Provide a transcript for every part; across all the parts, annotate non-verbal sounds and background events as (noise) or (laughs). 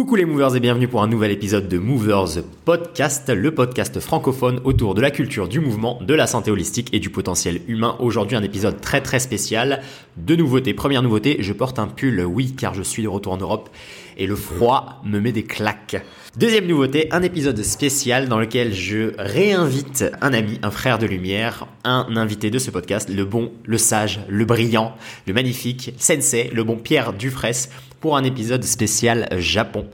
Coucou les movers et bienvenue pour un nouvel épisode de Movers Podcast, le podcast francophone autour de la culture du mouvement, de la santé holistique et du potentiel humain. Aujourd'hui un épisode très très spécial, de nouveautés. Première nouveauté, je porte un pull, oui car je suis de retour en Europe et le froid me met des claques. Deuxième nouveauté, un épisode spécial dans lequel je réinvite un ami, un frère de lumière, un invité de ce podcast, le bon, le sage, le brillant, le magnifique Sensei, le bon Pierre Dufresne pour un épisode spécial Japon.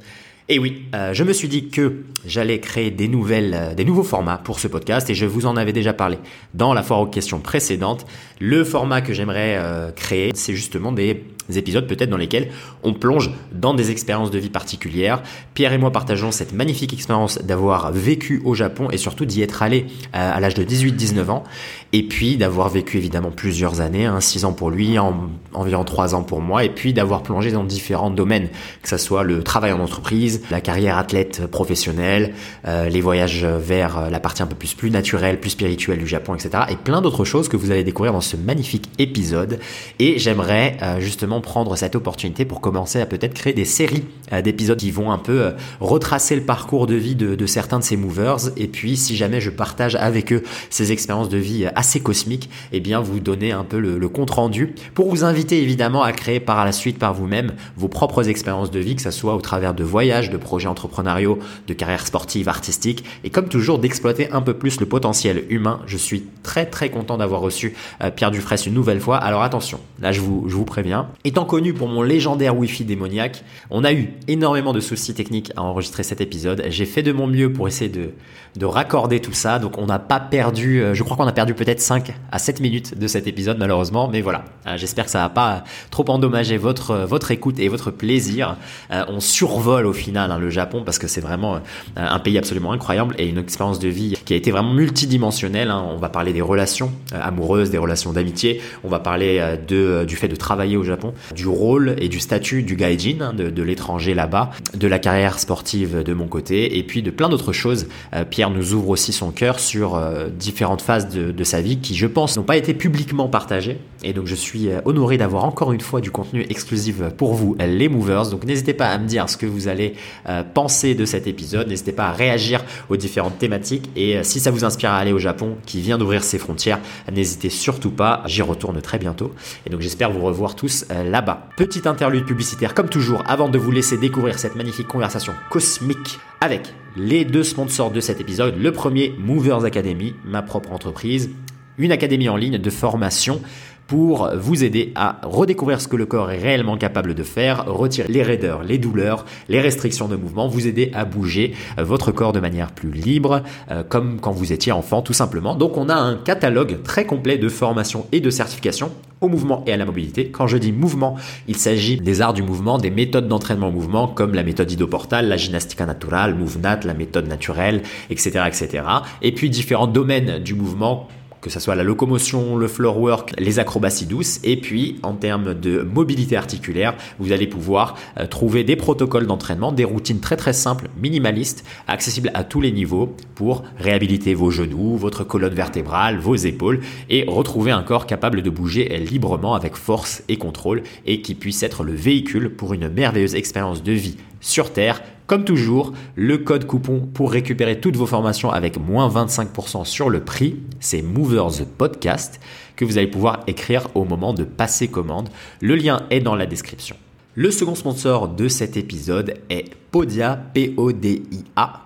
Et oui, euh, je me suis dit que j'allais créer euh, des nouveaux formats pour ce podcast et je vous en avais déjà parlé dans la foire aux questions précédente. Le format que j'aimerais euh, créer, c'est justement des épisodes peut-être dans lesquels on plonge dans des expériences de vie particulières. Pierre et moi partageons cette magnifique expérience d'avoir vécu au Japon et surtout d'y être allé à l'âge de 18-19 ans et puis d'avoir vécu évidemment plusieurs années, hein, 6 ans pour lui, en, environ 3 ans pour moi et puis d'avoir plongé dans différents domaines, que ce soit le travail en entreprise, la carrière athlète professionnelle, euh, les voyages vers euh, la partie un peu plus, plus naturelle, plus spirituelle du Japon, etc. Et plein d'autres choses que vous allez découvrir dans ce magnifique épisode. Et j'aimerais euh, justement prendre cette opportunité pour commencer à peut-être créer des séries d'épisodes qui vont un peu retracer le parcours de vie de, certains de ces movers. Et puis, si jamais je partage avec eux ces expériences de vie assez cosmiques, eh bien, vous donner un peu le, compte rendu pour vous inviter évidemment à créer par la suite par vous-même vos propres expériences de vie, que ce soit au travers de voyages, de projets entrepreneuriaux, de carrières sportives, artistiques, et comme toujours d'exploiter un peu plus le potentiel humain. Je suis très très content d'avoir reçu euh, Pierre Dufresne une nouvelle fois. Alors attention, là je vous, je vous préviens. Étant connu pour mon légendaire Wi-Fi démoniaque, on a eu énormément de soucis techniques à enregistrer cet épisode. J'ai fait de mon mieux pour essayer de, de raccorder tout ça, donc on n'a pas perdu, euh, je crois qu'on a perdu peut-être 5 à 7 minutes de cet épisode malheureusement, mais voilà, euh, j'espère que ça va pas trop endommager votre, votre écoute et votre plaisir. on survole au final Hein, le Japon, parce que c'est vraiment euh, un pays absolument incroyable et une expérience de vie qui a été vraiment multidimensionnelle. Hein. On va parler des relations euh, amoureuses, des relations d'amitié, on va parler euh, du fait de travailler au Japon, du rôle et du statut du gaijin, hein, de, l'étranger là-bas, de la carrière sportive de mon côté, et puis de plein d'autres choses. Pierre nous ouvre aussi son cœur sur différentes phases de, sa vie qui, je pense, n'ont pas été publiquement partagées. Et donc je suis honoré d'avoir encore une fois du contenu exclusif pour vous, les movers. Donc n'hésitez pas à me dire ce que vous allez euh, penser de cet épisode. N'hésitez pas à réagir aux différentes thématiques et euh, si ça vous inspire à aller au Japon qui vient d'ouvrir ses frontières, n'hésitez surtout pas. J'y retourne très bientôt et donc j'espère vous revoir tous euh, là-bas. Petite interlude publicitaire comme toujours avant de vous laisser découvrir cette magnifique conversation cosmique avec les deux sponsors de cet épisode. Le premier, Movers Academy, ma propre entreprise, une académie en ligne de formation pour vous aider à redécouvrir ce que le corps est réellement capable de faire, retirer les raideurs, les douleurs, les restrictions de mouvement, vous aider à bouger votre corps de manière plus libre, euh, comme quand vous étiez enfant tout simplement. Donc on a un catalogue très complet de formation et de certification au mouvement et à la mobilité. Quand je dis mouvement, il s'agit des arts du mouvement, des méthodes d'entraînement au mouvement comme la méthode idoportale, la gymnastica naturale, Movenat, la méthode naturelle, etc., etc. Et puis différents domaines du mouvement que ce soit la locomotion, le floor work, les acrobaties douces. Et puis, en termes de mobilité articulaire, vous allez pouvoir euh, trouver des protocoles d'entraînement, des routines très très simples, minimalistes, accessibles à tous les niveaux pour réhabiliter vos genoux, votre colonne vertébrale, vos épaules et retrouver un corps capable de bouger librement avec force et contrôle et qui puisse être le véhicule pour une merveilleuse expérience de vie sur Terre comme toujours, le code coupon pour récupérer toutes vos formations avec moins 25% sur le prix, c'est Movers Podcast que vous allez pouvoir écrire au moment de passer commande. Le lien est dans la description. Le second sponsor de cet épisode est Podia, P-O-D-I-A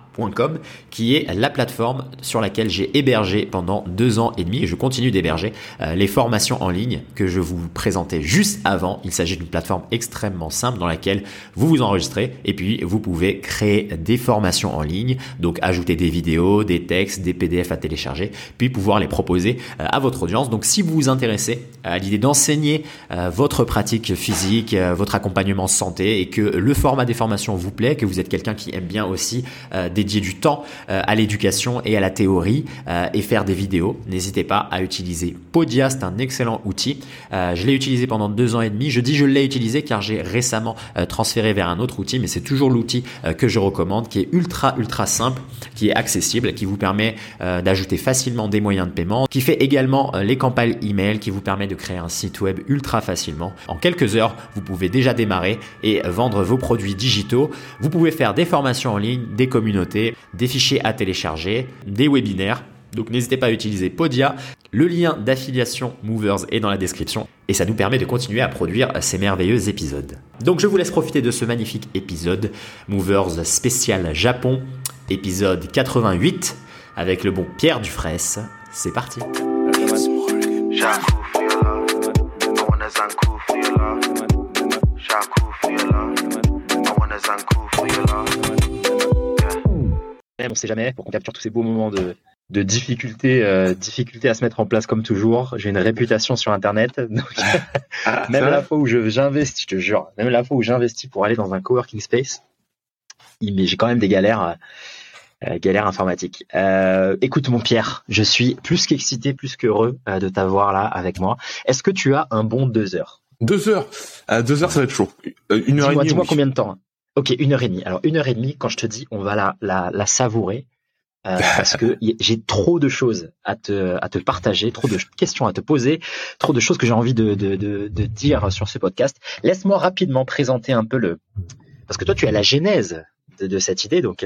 qui est la plateforme sur laquelle j'ai hébergé pendant deux ans et demi et je continue d'héberger euh, les formations en ligne que je vous présentais juste avant. Il s'agit d'une plateforme extrêmement simple dans laquelle vous vous enregistrez et puis vous pouvez créer des formations en ligne, donc ajouter des vidéos, des textes, des PDF à télécharger, puis pouvoir les proposer euh, à votre audience. Donc si vous vous intéressez à l'idée d'enseigner euh, votre pratique physique, votre accompagnement santé et que le format des formations vous plaît, que vous êtes quelqu'un qui aime bien aussi des du temps à l'éducation et à la théorie et faire des vidéos, n'hésitez pas à utiliser Podia, c'est un excellent outil. je l'ai utilisé pendant deux ans et demi. Je dis je l'ai utilisé car j'ai récemment transféré vers un autre outil, mais c'est toujours l'outil que je recommande, qui est ultra ultra simple, qui est accessible, qui vous permet d'ajouter facilement des moyens de paiement, qui fait également les campagnes email, qui vous permet de créer un site web ultra facilement. En quelques heures, vous pouvez déjà démarrer et vendre vos produits digitaux. Vous pouvez faire des formations en ligne, des communautés, des fichiers à télécharger, des webinaires. Donc n'hésitez pas à utiliser Podia. Le lien d'affiliation Movers est dans la description et ça nous permet de continuer à produire ces merveilleux épisodes. Donc je vous laisse profiter de ce magnifique épisode Movers spécial Japon, épisode 88 avec le bon Pierre Dufresne. C'est parti. On sait jamais pour qu'on capture tous ces beaux moments de, de difficulté, euh, difficulté à se mettre en place comme toujours. J'ai une réputation sur Internet, (laughs) donc ah, (laughs) même la fois où j'investis, je te jure, même la fois où j'investis pour aller dans un coworking space, j'ai quand même des galères. Euh, galère informatique. Euh, écoute mon Pierre, je suis plus qu'excité, plus qu'heureux euh, de t'avoir là avec moi. Est-ce que tu as un bon deux heures? Deux heures? Deux heures, ça va être chaud. une heure et demie. Dis-moi combien de temps Ok, une heure et demie. Alors une heure et demie, quand je te dis, on va la, la, la savourer. (laughs) parce que j'ai trop de choses à te, à te partager, trop de questions à te poser, trop de choses que j'ai envie de, de, de, de, dire sur ce podcast. Laisse-moi rapidement présenter un peu le... Parce que toi, tu as la genèse de, de cette idée, donc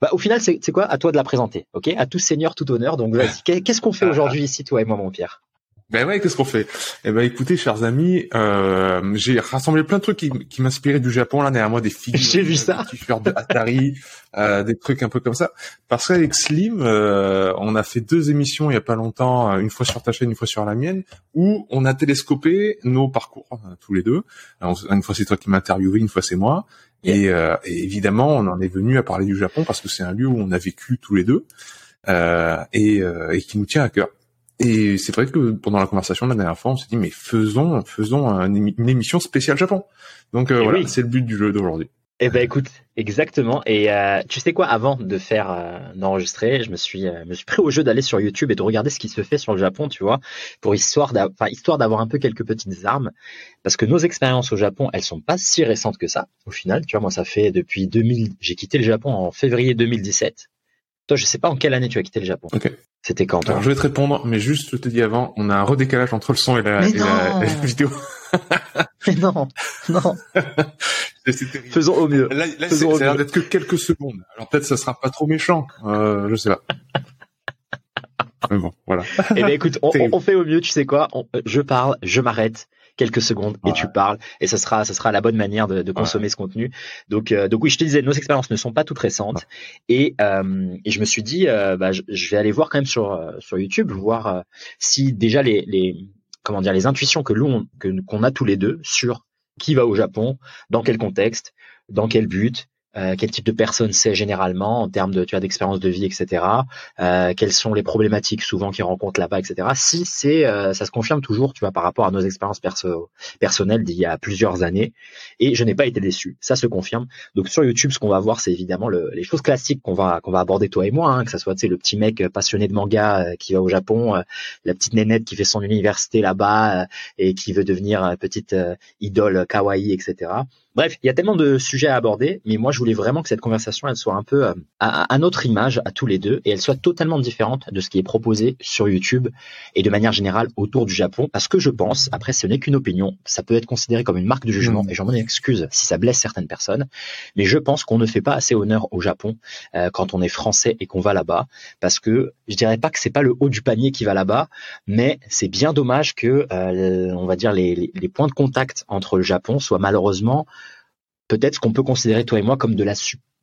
bah, au final, c'est quoi? À toi de la présenter, ok? À tout seigneur, tout honneur. Donc, (laughs) qu'est-ce qu'on fait ah. aujourd'hui ici, toi et moi, mon Pierre? Ben ouais, qu'est-ce qu'on fait? Eh ben écoutez, chers amis, euh, j'ai rassemblé plein de trucs qui, qui m'inspiraient du Japon là derrière moi, des figures, j'ai vu ça, des t-shirts de Atari, euh, des trucs un peu comme ça. Parce qu'avec Slim, euh, on a fait deux émissions il y a pas longtemps, une fois sur ta chaîne, une fois sur la mienne, où on a télescopé nos parcours tous les deux. une fois c'est toi qui m'as interviewé, une fois c'est moi. Et, euh, et, évidemment, on en est venu à parler du Japon parce que c'est un lieu où on a vécu tous les deux euh, et, euh, et, qui nous tient à cœur. Et c'est vrai que pendant la conversation la dernière fois, on s'est dit mais faisons faisons une émission spéciale Japon. Donc euh, voilà, c'est le but du jeu d'aujourd'hui. Eh ben écoute, exactement. Et euh, tu sais quoi, avant de faire euh, d'enregistrer, je me suis euh, me suis pris au jeu d'aller sur YouTube et de regarder ce qui se fait sur le Japon, tu vois, pour histoire enfin histoire d'avoir un peu quelques petites armes, parce que nos expériences au Japon, elles sont pas si récentes que ça. Au final, tu vois, moi ça fait depuis 2000, j'ai quitté le Japon en février 2017. Toi, je sais pas en quelle année tu as quitté le Japon. Ok. C'était quand Alors je vais te répondre, mais juste je te dis avant, on a un redécalage entre le son et la, et la vidéo. (laughs) mais non, non. (laughs) Faisons au mieux. Là, là ça a l'air d'être que quelques secondes. Alors peut-être ça sera pas trop méchant. Euh, je sais pas. (laughs) Mais bon, voilà. Eh ben écoute, on, on, fait au mieux. Tu sais quoi Je parle, je m'arrête quelques secondes et tu parles et ça sera ça sera la bonne manière de, de consommer ce contenu. Donc euh, donc oui, je te disais, nos expériences ne sont pas toutes récentes et euh, et je me suis dit euh, bah, je, je, vais aller voir quand même sur euh, sur YouTube voir euh, si déjà les les comment dire les intuitions que l'on que qu'on a tous les deux sur qui va au Japon, dans quel contexte, dans quel but, euh, quel type de personne c'est généralement en termes de tu as d'expérience de vie etc euh, quelles sont les problématiques souvent qu'ils rencontrent là-bas etc si c'est euh, ça se confirme toujours tu vois par rapport à nos expériences perso personnelles d'il y a plusieurs années et je n'ai pas été déçu. Ça se confirme. Donc sur YouTube ce qu'on va voir c'est évidemment le, les choses classiques qu'on va qu'on va aborder toi et moi hein, que ça soit tu sais le petit mec passionné de manga qui va au Japon la petite nénette qui fait son université là-bas et qui veut devenir petite idole kawaii etc Bref, il y a tellement de sujets à aborder, mais moi je voulais vraiment que cette conversation elle soit un peu euh, à, notre image à tous les deux et elle soit totalement différente de ce qui est proposé sur YouTube et de manière générale autour du Japon parce que je pense, après ce n'est qu'une opinion, ça peut être considéré comme une marque de jugement mmh. et j'en m'en excuse si ça blesse certaines personnes, mais je pense qu'on ne fait pas assez honneur au Japon euh, quand on est français et qu'on va là-bas parce que je dirais pas que c'est pas le haut du panier qui va là-bas, mais c'est bien dommage que euh, on va dire les, les points de contact entre le Japon soient malheureusement peut-être qu'on peut considérer toi et moi comme de la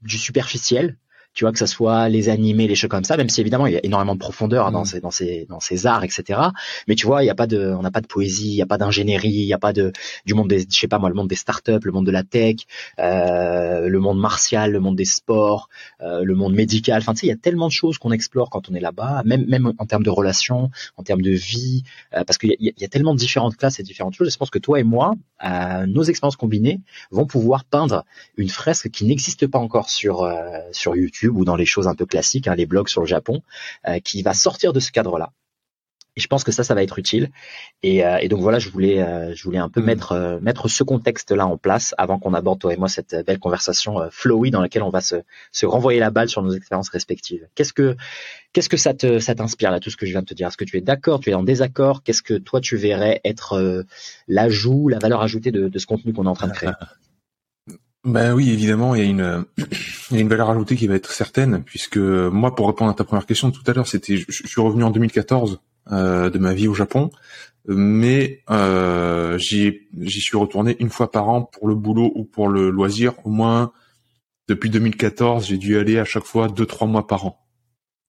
du superficiel tu vois que ça soit les animés, les choses comme ça, même si évidemment il y a énormément de profondeur dans mm. ces dans ces dans ces arts, etc. Mais tu vois, il y a pas de, on n'a pas de poésie, il y a pas d'ingénierie, il y a pas de du monde des, je sais pas moi, le monde des startups, le monde de la tech, euh, le monde martial, le monde des sports, euh, le monde médical. Enfin, tu sais, il y a tellement de choses qu'on explore quand on est là-bas, même même en termes de relations, en termes de vie, euh, parce qu'il y, y, a tellement de différentes classes et différentes choses. Je pense que toi et moi, euh, nos expériences combinées vont pouvoir peindre une fresque qui n'existe pas encore sur sur YouTube YouTube ou dans les choses un peu classiques, hein, les blogs sur le Japon, qui va sortir de ce cadre-là et je pense que ça, ça va être utile. Et, euh, et donc voilà, je voulais, euh, je voulais un peu mm. mettre euh, mettre ce contexte-là en place avant qu'on aborde toi et moi cette belle conversation flowy dans laquelle on va se, se renvoyer la balle sur nos expériences respectives. Qu'est-ce que qu'est-ce que ça te ça t'inspire là tout ce que je viens de te dire? Est-ce que tu es d'accord? Tu es en désaccord? Qu'est-ce que toi tu verrais être l'ajout, la valeur ajoutée de, de ce contenu qu'on est en train de créer? (laughs) Ben oui, évidemment, il y a une il y a une valeur ajoutée qui va être certaine puisque moi, pour répondre à ta première question tout à l'heure, c'était je, je suis revenu en 2014 euh, de ma vie au Japon, mais euh, j'y suis retourné une fois par an pour le boulot ou pour le loisir. Au moins depuis 2014, j'ai dû aller à chaque fois deux trois mois par an.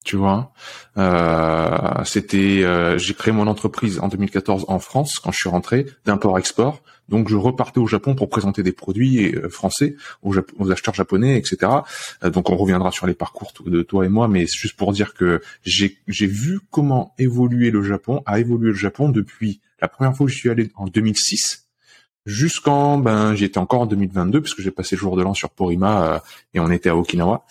Tu vois, euh, c'était euh, j'ai créé mon entreprise en 2014 en France quand je suis rentré d'import-export. Donc je repartais au Japon pour présenter des produits euh, français aux, aux acheteurs japonais, etc. Euh, donc on reviendra sur les parcours de toi et moi, mais c'est juste pour dire que j'ai vu comment évoluer le Japon, a évolué le Japon depuis la première fois que je suis allé en 2006 jusqu'en ben j'étais encore en 2022 puisque j'ai passé le jour de l'an sur Porima euh, et on était à Okinawa.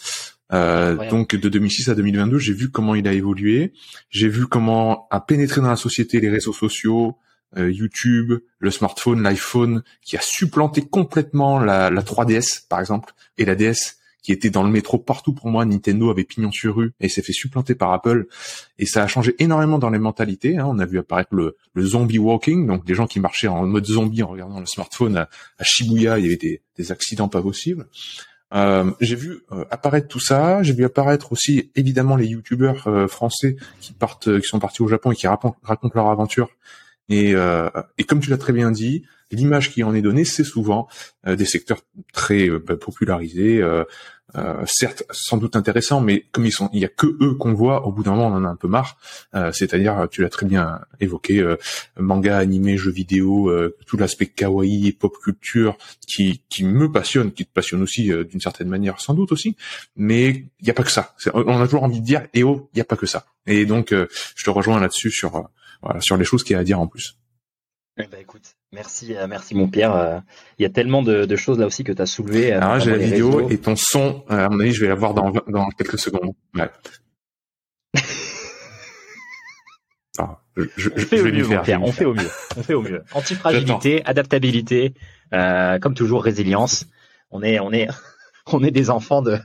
Euh, donc de 2006 à 2022, j'ai vu comment il a évolué, j'ai vu comment a pénétré dans la société les réseaux sociaux, YouTube, le smartphone, l'iPhone, qui a supplanté complètement la, la 3DS, par exemple, et la DS, qui était dans le métro partout pour moi. Nintendo avait pignon sur rue et s'est fait supplanter par Apple. Et ça a changé énormément dans les mentalités. Hein. On a vu apparaître le, le, zombie walking, donc des gens qui marchaient en mode zombie en regardant le smartphone à, Shibuya. Il y avait des, des accidents pas possibles. Euh, j'ai vu euh, apparaître tout ça. J'ai vu apparaître aussi évidemment les youtubeurs euh, français qui partent, qui sont partis au Japon et qui racontent leur aventure et, euh, et comme tu l'as très bien dit, l'image qui en est donnée, c'est souvent euh, des secteurs très euh, bah, popularisés, euh, certes sans doute intéressants, mais comme ils sont, il y a que eux qu'on voit. Au bout d'un moment, on en a un peu marre. C'est-à-dire, tu l'as très bien évoqué, manga, animé, jeux vidéo, tout l'aspect kawaii, pop culture, qui qui me passionne, qui te passionne aussi d'une certaine manière, sans doute aussi. Mais il n'y a pas que ça. On a toujours envie de dire, eh oh, il n'y a pas que ça. Et donc, je te rejoins là-dessus sur voilà, sur les choses qu'il y a à dire en plus. Eh ben, écoute, merci, euh, merci mon Pierre. Euh, il y a tellement de, choses là aussi que tu as soulevé. Euh, Alors j'ai la vidéo et ton son, à mon avis, je vais la voir dans, dans quelques secondes. Ouais. (laughs) Ah, je, on fait au mieux, mon Pierre, on fait au mieux. On fait au mieux. (laughs) Antifragilité, adaptabilité, comme toujours résilience. On est, on est, (laughs) on est des enfants de,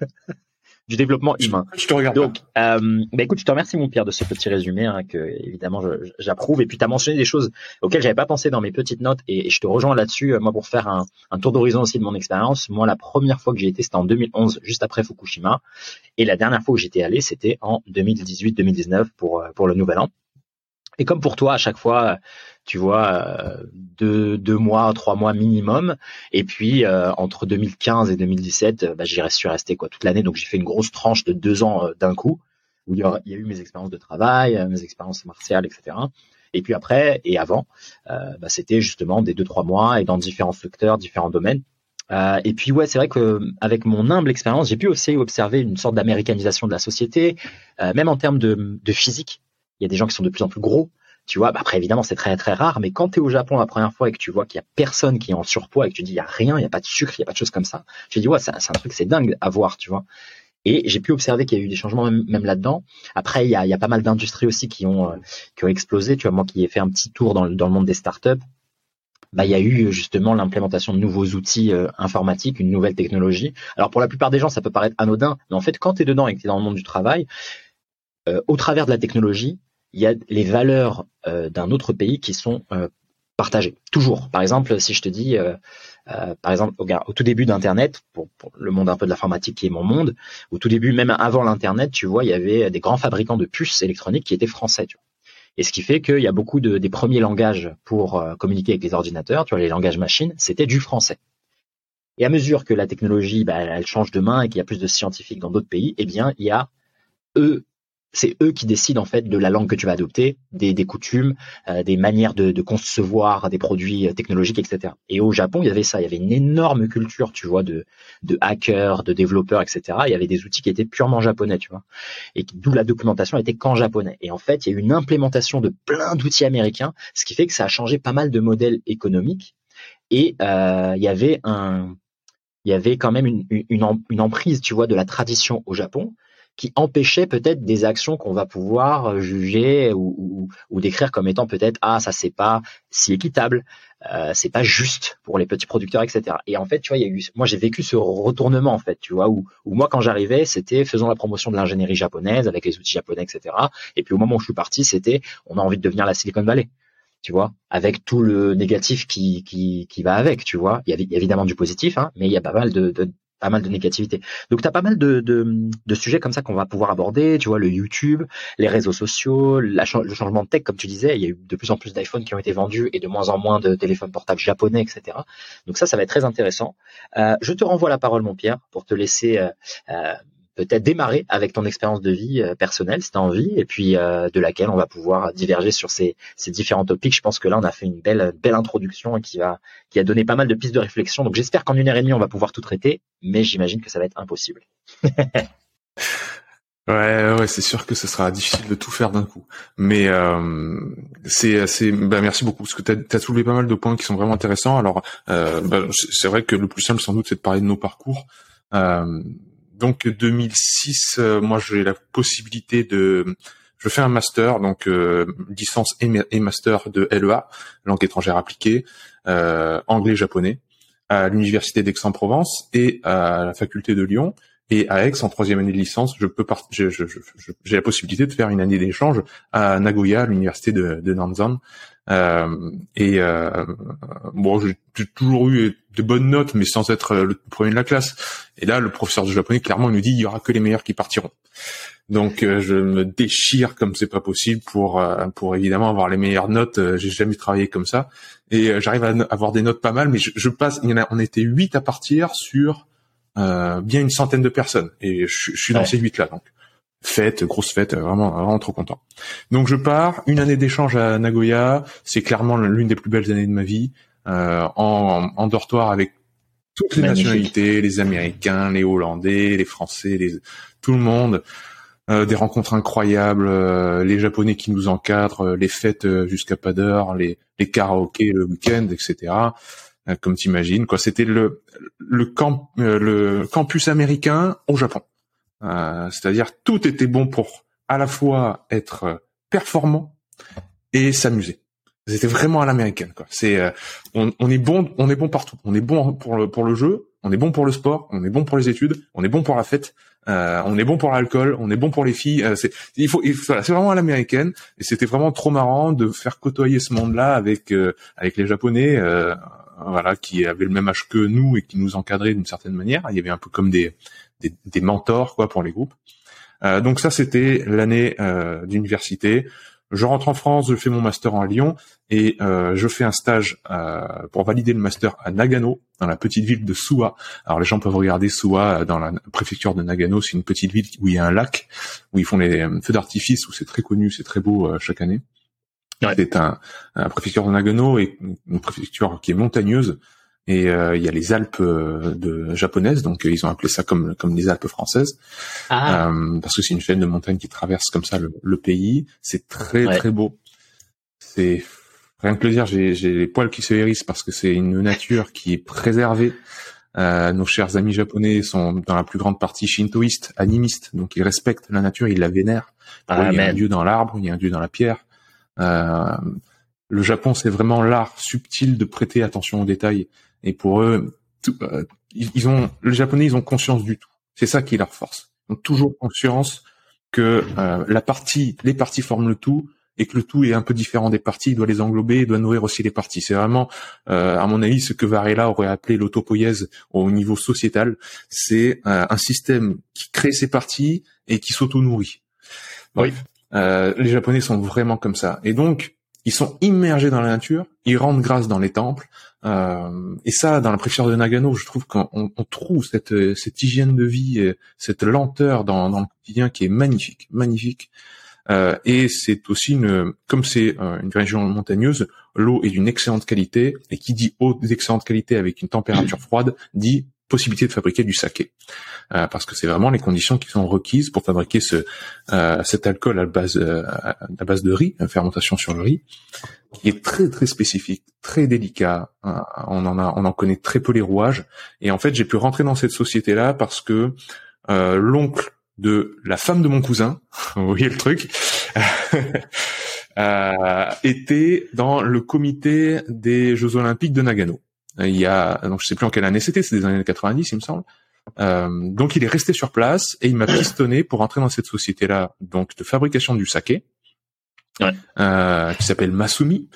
du développement humain. Je, te regarde. Donc, euh, bah écoute, je te remercie mon Pierre de ce petit résumé hein, que évidemment j'approuve. Et puis tu as mentionné des choses auxquelles j'avais pas pensé dans mes petites notes et, je te rejoins là-dessus. Euh, moi, pour faire un, un tour d'horizon aussi de mon expérience, moi la première fois que j'ai été, c'était en 2011, juste après Fukushima, et la dernière fois que j'étais allé, c'était en 2018-2019 pour euh, pour le Nouvel An. Et comme pour toi, à chaque fois, tu vois, euh, deux, deux mois, trois mois minimum. Et puis euh, entre 2015 et 2017, bah, j'y suis resté quoi toute l'année. Donc j'ai fait une grosse tranche de deux ans euh, d'un coup où il y, a, eu mes expériences de travail, mes expériences martiales, etc. Et puis après et avant, bah, c'était justement des deux trois mois et dans différents secteurs, différents domaines. et puis ouais, c'est vrai que avec mon humble expérience, j'ai pu aussi observer une sorte d'américanisation de la société, même en termes de, de physique. Il y a des gens qui sont de plus en plus gros, tu vois, bah après évidemment c'est très très rare, mais quand tu es au Japon la première fois et que tu vois qu'il y a personne qui est en surpoids et que tu dis il y a rien, il y a pas de sucre, il y a pas de choses comme ça, tu dis ouais c'est un truc c'est dingue à voir, tu vois. Et j'ai pu observer qu'il y a eu des changements même, là-dedans. Après il y a, pas mal d'industries aussi qui ont euh, qui ont explosé, tu vois moi qui ai fait un petit tour dans, dans le monde des startups. Bah, il y a eu justement l'implémentation de nouveaux outils euh, informatiques, une nouvelle technologie. Alors pour la plupart des gens, ça peut paraître anodin, mais en fait, quand tu es dedans et que tu es dans le monde du travail, euh, au travers de la technologie, il y a les valeurs euh, d'un autre pays qui sont euh, partagées. Toujours. Par exemple, si je te dis, euh, par exemple, au, tout début d'Internet, pour, le monde un peu de l'informatique qui est mon monde, au tout début, même avant l'Internet, tu vois, il y avait des grands fabricants de puces électroniques qui étaient français. Tu vois. Et ce qui fait qu'il y a beaucoup de, des premiers langages pour communiquer avec les ordinateurs, tu vois, les langages machines, c'était du français. Et à mesure que la technologie, bah, elle change de main et qu'il y a plus de scientifiques dans d'autres pays, eh bien, il y a eux c'est eux qui décident en fait de la langue que tu vas adopter, des, des coutumes, euh, des manières de, de, concevoir des produits euh, technologiques, etc. Et au Japon, il y avait ça, il y avait une énorme culture, tu vois, de, de hackers, de développeurs, etc. Il y avait des outils qui étaient purement japonais, tu vois, et d'où la documentation était qu'en japonais. Et en fait, il y a eu une implémentation de plein d'outils américains, ce qui fait que ça a changé pas mal de modèles économiques. Et euh, il y avait un, il y avait quand même une, une, une emprise, tu vois, de la tradition au Japon qui empêchait peut-être des actions qu'on va pouvoir juger ou, décrire comme étant peut-être ah ça c'est pas si équitable, euh, c'est pas juste pour les petits producteurs etc. Et en fait tu vois il y a eu moi j'ai vécu ce retournement en fait tu vois où, moi quand j'arrivais c'était faisons la promotion de l'ingénierie japonaise avec les outils japonais etc. Et puis au moment où je suis parti c'était on a envie de devenir la Silicon Valley tu vois, avec tout le négatif qui, qui, qui va avec, tu vois. Il y a évidemment du positif, hein, mais il y a pas mal de pas mal de négativité. Donc tu as pas mal de, de, de sujets comme ça qu'on va pouvoir aborder, tu vois, le YouTube, les réseaux sociaux, le changement de tech, comme tu disais, il y a eu de plus en plus d'iPhones qui ont été vendus et de moins en moins de téléphones portables japonais, etc. Donc ça, ça va être très intéressant. Euh, je te renvoie la parole, mon Pierre, pour te laisser euh, euh, peut-être démarrer avec ton expérience de vie euh, personnelle, si tu as envie, et puis euh, de laquelle on va pouvoir diverger sur ces, ces, différents topics. Je pense que là, on a fait une belle, belle introduction qui, va, qui a donné pas mal de pistes de réflexion. Donc j'espère qu'en une heure et demie, on va pouvoir tout traiter, mais j'imagine que ça va être impossible. (laughs) Ouais, ouais, c'est sûr que ce sera difficile de tout faire d'un coup. Mais euh, c'est, c'est, bah, merci beaucoup parce que tu as, soulevé pas mal de points qui sont vraiment intéressants. Alors, euh, bah, c'est vrai que le plus simple, sans doute, c'est de parler de nos parcours. Euh, donc 2006, euh, moi j'ai la possibilité de, je fais un master, donc euh, licence et, master de LEA, langue étrangère appliquée, euh, anglais-japonais, à l'université d'Aix-en-Provence et à la faculté de Lyon. Et à Aix, en troisième année de licence, je peux j'ai la possibilité de faire une année d'échange à Nagoya, à l'université de, de Nanzan, euh, et euh, bon, j'ai toujours eu de bonnes notes, mais sans être le premier de la classe. Et là, le professeur de japonais clairement nous dit il y aura que les meilleurs qui partiront. Donc euh, je me déchire comme c'est pas possible pour pour évidemment avoir les meilleures notes. j'ai jamais travaillé comme ça et j'arrive à avoir des notes pas mal, mais je, passe. Il y en a, on était huit à partir sur bien une centaine de personnes. Et je, suis dans ces huit là donc. Fête, grosse fête, vraiment, vraiment trop content. Donc je pars, une année d'échange à Nagoya, c'est clairement l'une des plus belles années de ma vie, euh, en, en, dortoir avec toutes les nationalités, les Américains, les Hollandais, les Français, les, tout le monde. Euh, des rencontres incroyables, euh, les Japonais qui nous encadrent, les fêtes jusqu'à pas d'heure, les, les karaokés le week-end, etc. comme t'imagines, quoi. C'était le le, camp, le campus américain au Japon. Euh, c'est-à-dire tout était bon pour à la fois être performant et s'amuser. C'était vraiment à l'américaine quoi. C'est euh, on, on, est bon on est bon partout. On est bon pour le pour le jeu, on est bon pour le sport, on est bon pour les études, on est bon pour la fête, euh, on est bon pour l'alcool, on est bon pour les filles. Euh, c'est il faut, c'est vraiment à l'américaine et c'était vraiment trop marrant de faire côtoyer ce monde-là avec avec les japonais voilà qui avaient le même âge que nous et qui nous encadraient d'une certaine manière. Il y avait un peu comme des des, mentors quoi pour les groupes. Euh, donc ça c'était l'année euh, d'université. Je rentre en France, je fais mon master en Lyon et euh, je fais un stage euh, pour valider le master à Nagano, dans la petite ville de Suwa. Alors les gens peuvent regarder Suwa dans la préfecture de Nagano, c'est une petite ville où il y a un lac, où ils font les feux d'artifice, où c'est très connu, c'est très beau chaque année. C'est un, un, préfecture de Nagano et une préfecture qui est montagneuse, et euh, il y a les Alpes euh, de japonaises, donc euh, ils ont appelé ça comme comme les Alpes françaises, ah. parce que c'est une chaîne de montagnes qui traverse comme ça le, pays. C'est très très beau. C'est rien que le dire, j'ai j'ai les poils qui se hérissent parce que c'est une nature qui est préservée. nos chers amis japonais sont dans la plus grande partie shintoïstes, animistes, donc ils respectent la nature, ils la vénèrent. il y a un dieu dans l'arbre, il y a un dieu dans la pierre. Le Japon, c'est vraiment l'art subtil de prêter attention aux détails et pour eux, euh, ils ont, les Japonais, ils ont conscience du tout. C'est ça qui est leur force. Ils ont toujours conscience que euh, la partie, les parties forment le tout et que le tout est un peu différent des parties. Il doit les englober, il doit nourrir aussi les parties. C'est vraiment, euh, à mon avis, ce que Varela aurait appelé l'autopoïèse au niveau sociétal. C'est un système qui crée ses parties et qui s'auto-nourrit. Oui. Les Japonais sont vraiment comme ça. Et donc, ils sont immergés dans la nature, ils rendent grâce dans les temples, euh, et ça, dans la préfecture de Nagano, je trouve qu'on on trouve cette, cette hygiène de vie, cette lenteur dans, dans le quotidien qui est magnifique, magnifique. Euh, et c'est aussi une, comme c'est euh, une région montagneuse, l'eau est d'une excellente qualité. Et qui dit eau d'excellente qualité avec une température froide dit possibilité de fabriquer du saké, parce que c'est vraiment les conditions qui sont requises pour fabriquer ce cet alcool à base à base de riz, fermentation sur le riz, qui est très très spécifique, très délicat. on en a on en connaît très peu les rouages, et en fait j'ai pu rentrer dans cette société là parce que l'oncle de la femme de mon cousin, (laughs) vous voyez le truc, (laughs) euh, était dans le comité des Jeux Olympiques de Nagano. Il y a, donc je sais plus en quelle année c'était, c'est des années 90 il me semble. Euh, donc il est resté sur place et il m'a (clears throat) pistonné pour entrer dans cette société-là, donc de fabrication du saké, euh, qui s'appelle Masumi.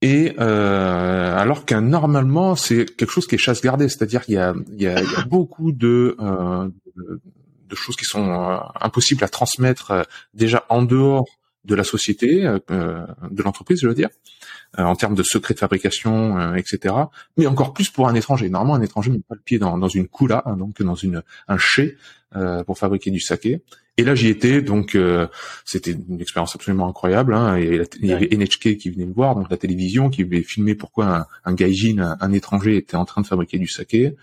Et euh, alors qu'un normalement c'est quelque chose qui est chasse gardée, c'est-à-dire qu'il y a, il y a, il y a beaucoup de, euh, de de choses qui sont euh, impossibles à transmettre euh, déjà en dehors de la société, euh, de l'entreprise, je veux dire, en termes de secret de fabrication, etc. Mais encore plus pour un étranger. Normalement, un étranger ne met pas le pied dans, dans une kula, hein, donc dans une un chai pour fabriquer du saké. Et là, j'y étais, donc c'était une expérience absolument incroyable. Hein, et il y avait NHK qui venait me voir, donc la télévision, qui voulait filmer pourquoi un, un gaijin, un, un, étranger, était en train de fabriquer du saké.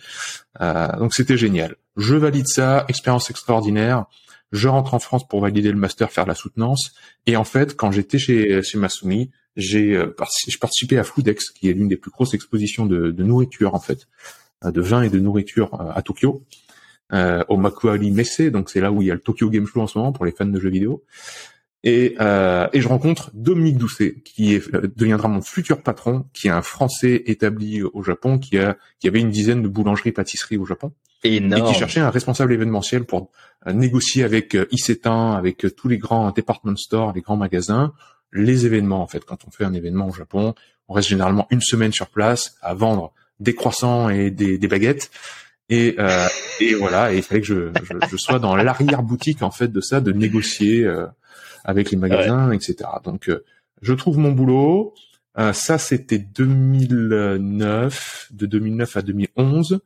donc c'était génial. Je valide ça, expérience extraordinaire. Je rentre en France pour valider le master, faire la soutenance. Et en fait, quand j'étais chez, chez Masumi, j'ai euh, participé à Foodex, qui est l'une des plus grosses expositions de, de, nourriture en fait, euh, de vin et de nourriture euh, à Tokyo, euh, au Makuhari Messe, donc c'est là où il y a le Tokyo Game Show en ce moment pour les fans de jeux vidéo. Et, euh, et je rencontre Dominique Doucet, qui deviendra mon futur patron, qui est un Français établi au Japon, qui a qui avait une dizaine de boulangeries-pâtisseries au Japon. Et qui cherchait un responsable événementiel pour euh, négocier avec euh, Isetan, avec euh, tous les grands department stores, les grands magasins, les événements en fait. Quand on fait un événement au Japon, on reste généralement une semaine sur place à vendre des croissants et des, des baguettes. Et, euh, et voilà, et il fallait que je, je, je sois dans l'arrière boutique en fait de ça, de négocier euh, avec les magasins, etc. Donc je trouve mon boulot. ça c'était 2009, de 2009 à 2011.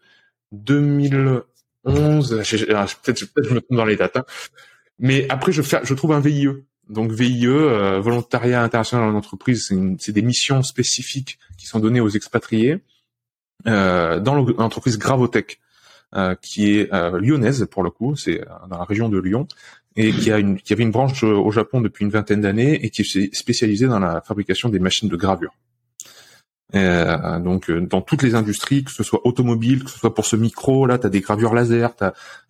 2011, peut-être je me trompe dans les dates, hein. mais après je, fais, je trouve un VIE. Donc VIE, euh, volontariat international en entreprise, c'est des missions spécifiques qui sont données aux expatriés euh, dans l'entreprise Gravotech, euh, qui est euh, lyonnaise pour le coup, c'est euh, dans la région de Lyon, et qui a une, qui avait une branche au Japon depuis une vingtaine d'années et qui est spécialisée dans la fabrication des machines de gravure. Euh, donc euh, dans toutes les industries, que ce soit automobile, que ce soit pour ce micro là, tu as des gravures laser, tu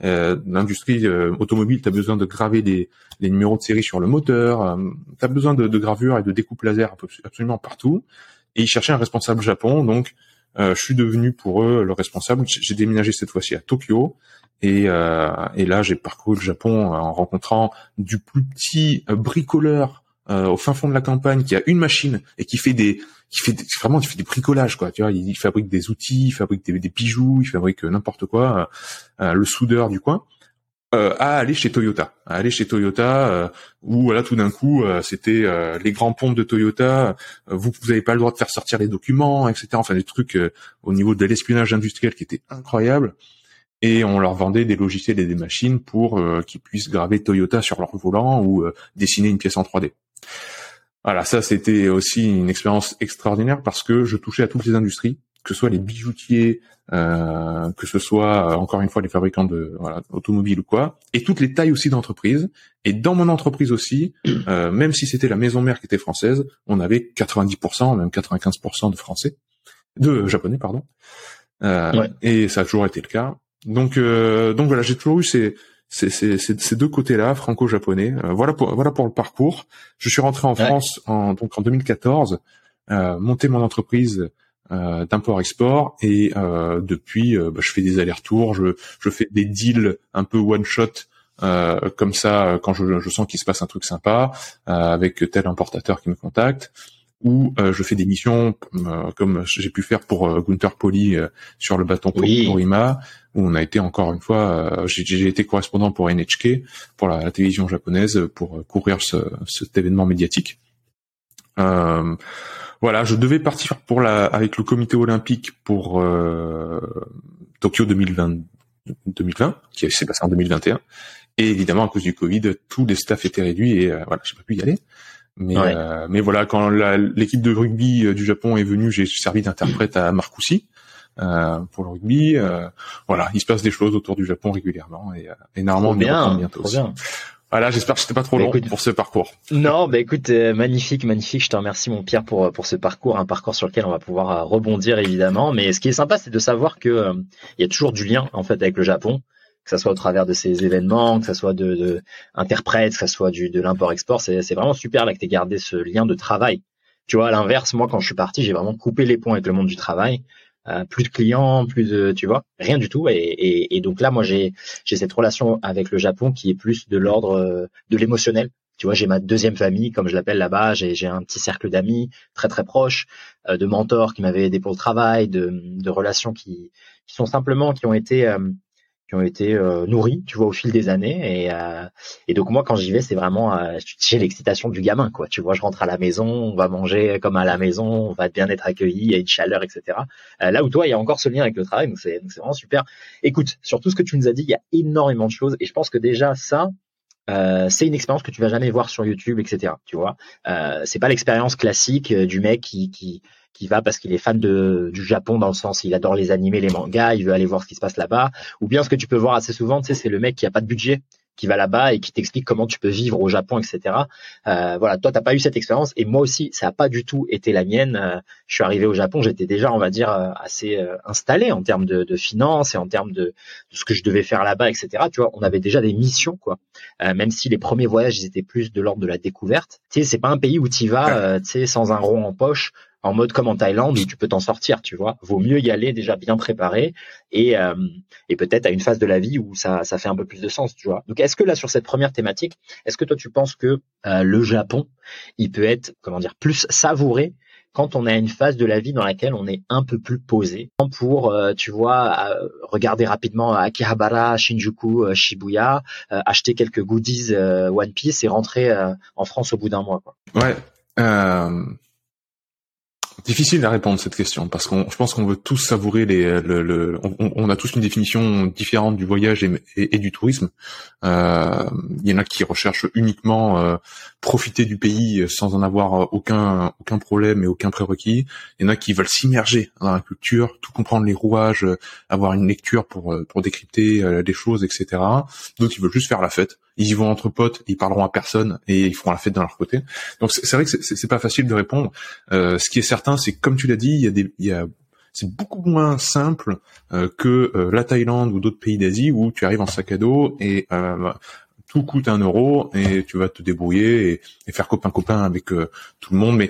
euh, l'industrie euh, automobile, tu as besoin de graver des, des, numéros de série sur le moteur, euh, tu as besoin de, de gravure et de découpe laser absolument partout. Et ils cherchaient un responsable Japon, donc je suis devenu pour eux le responsable. J'ai déménagé cette fois-ci à Tokyo et, et là j'ai parcouru le Japon en rencontrant du plus petit bricoleur au fin fond de la campagne qui a une machine et qui fait des il fait vraiment il fait des bricolages quoi. Tu vois il, fabrique des outils il fabrique des, bijoux il fabrique n'importe quoi euh, euh, le soudeur du coin euh, à aller chez Toyota. À aller chez Toyota euh, où voilà tout d'un coup euh, c'était les grands ponts de Toyota vous vous avez pas le droit de faire sortir les documents etc enfin des trucs au niveau de l'espionnage industriel qui était incroyable. Et on leur vendait des logiciels et des machines pour qu'ils puissent graver Toyota sur leur volant ou dessiner une pièce en 3D voilà, ça c'était aussi une expérience extraordinaire parce que je touchais à toutes les industries, que ce soit les bijoutiers, euh, que ce soit euh, encore une fois les fabricants de voilà, automobiles ou quoi, et toutes les tailles aussi d'entreprise. Et dans mon entreprise aussi, (clears throat) euh, même si c'était la maison mère qui était française, on avait 90%, même 95% de français, de japonais pardon. Euh, Et ça a toujours été le cas. Donc euh, donc voilà, j'ai toujours eu ces ces deux côtés-là, franco-japonais. Euh, voilà pour voilà pour le parcours. Je suis rentré en France en donc en 2014, euh, monté mon entreprise euh, d'import-export et euh, depuis euh, bah, je fais des allers-retours, je je fais des deals un peu one shot. Euh, comme ça, quand je, je sens qu'il se passe un truc sympa, avec tel importateur qui me contacte, ou je fais des missions comme j'ai pu faire pour Gunther Poli sur le bâton pour Ima, où on a été encore une fois, euh, j'ai été correspondant pour NHK, pour la, télévision japonaise, pour euh, couvrir ce, cet événement médiatique. Euh, voilà, je devais partir pour la, avec le comité olympique pour euh, Tokyo 2020, 2020, qui s'est passé en 2021. Et évidemment, à cause du Covid, tous les staffs étaient réduits et euh, voilà, j'ai pas pu y aller. Mais, mais voilà, quand l'équipe de rugby du Japon est venue, j'ai servi d'interprète à Marcoussis pour le rugby. voilà, il se passe des choses autour du Japon régulièrement et, énormément on bien, bientôt aussi. Bien. Voilà, j'espère que c'était pas trop bah, long pour ce parcours. Non, bah écoute, euh, magnifique, magnifique. Je te remercie, mon Pierre, pour pour ce parcours, un parcours sur lequel on va pouvoir euh, rebondir évidemment. Mais ce qui est sympa, c'est de savoir que euh, il y a toujours du lien en fait avec le Japon, que ça soit au travers de ces événements, que ça soit de, de interprètes, que ça soit du de l'import-export. C'est c'est vraiment super là que tu gardé ce lien de travail. Tu vois, à l'inverse, moi, quand je suis parti, j'ai vraiment coupé les ponts avec le monde du travail. Euh, plus de clients, plus de, tu vois, rien du tout. Et, et, et donc là, moi, j'ai j'ai cette relation avec le Japon qui est plus de l'ordre euh, de l'émotionnel. Tu vois, j'ai ma deuxième famille, comme je l'appelle là-bas. J'ai j'ai un petit cercle d'amis très très proches, euh, de mentors qui m'avaient aidé pour le travail, de, de relations qui qui sont simplement qui ont été ont été euh, nourris, tu vois, au fil des années. Et, euh, donc moi, quand j'y vais, c'est vraiment, euh, j'ai l'excitation du gamin, quoi. Tu vois, je rentre à la maison, on va manger comme à la maison, on va bien être accueilli, il y a une chaleur, etc. Là où toi, il y a encore ce lien avec le travail, donc c'est vraiment super. Écoute, sur tout ce que tu nous as dit, il y a énormément de choses, et je pense que déjà ça, c'est une expérience que tu vas jamais voir sur YouTube, etc. Tu vois, c'est pas l'expérience classique du mec qui qui va parce qu'il est fan de, du Japon dans le sens il adore les animés, les mangas, il veut aller voir ce qui se passe là-bas. Ou bien ce que tu peux voir assez souvent, tu sais, c'est le mec qui a pas de budget qui va là-bas et qui t'explique comment tu peux vivre au Japon, etc. Euh, voilà, toi t'as pas eu cette expérience et moi aussi ça a pas du tout été la mienne. Euh, je suis arrivé au Japon, j'étais déjà, on va dire, euh, assez euh, installé en termes de, de, finances et en termes de, de, ce que je devais faire là-bas, etc. Tu vois, on avait déjà des missions quoi. même si les premiers voyages ils étaient plus de l'ordre de la découverte. Tu sais, c'est pas un pays où tu vas, (clears throat) tu sais, sans un rond en poche en mode comme en Thaïlande où tu peux t'en sortir, tu vois. Vaut mieux y aller déjà bien préparé et, euh, et peut-être à une phase de la vie où ça, ça fait un peu plus de sens, tu vois. Donc est-ce que là sur cette première thématique, est-ce que toi tu penses que euh, le Japon, il peut être comment dire plus savouré quand on a une phase de la vie dans laquelle on est un peu plus posé pour, euh, tu vois, regarder rapidement Akihabara, Shinjuku, Shibuya, acheter quelques goodies One Piece et rentrer en France au bout d'un mois. Quoi. Ouais. Difficile à répondre cette question parce qu'on, je pense qu'on veut tous savourer les, le, le on, on, a tous une définition différente du voyage et, du tourisme. Euh, il y en a qui recherchent uniquement euh, profiter du pays sans en avoir aucun aucun problème et aucun prérequis. Il y en a qui veulent s'immerger dans la culture, tout comprendre les rouages, avoir une lecture pour pour décrypter euh, les choses, etc. D'autres ils veulent juste faire la fête ils y vont entre potes, ils parleront à personne et ils feront la fête dans leur côté. Donc c'est vrai que c'est pas facile de répondre. Euh, ce qui est certain, c'est comme tu l'as dit, il y a des, il y a c'est beaucoup moins simple euh, que euh, la Thaïlande ou d'autres pays d'Asie où tu arrives en sac à dos et euh, tout coûte un euro et tu vas te débrouiller et, faire copain copain avec tout le monde. Mais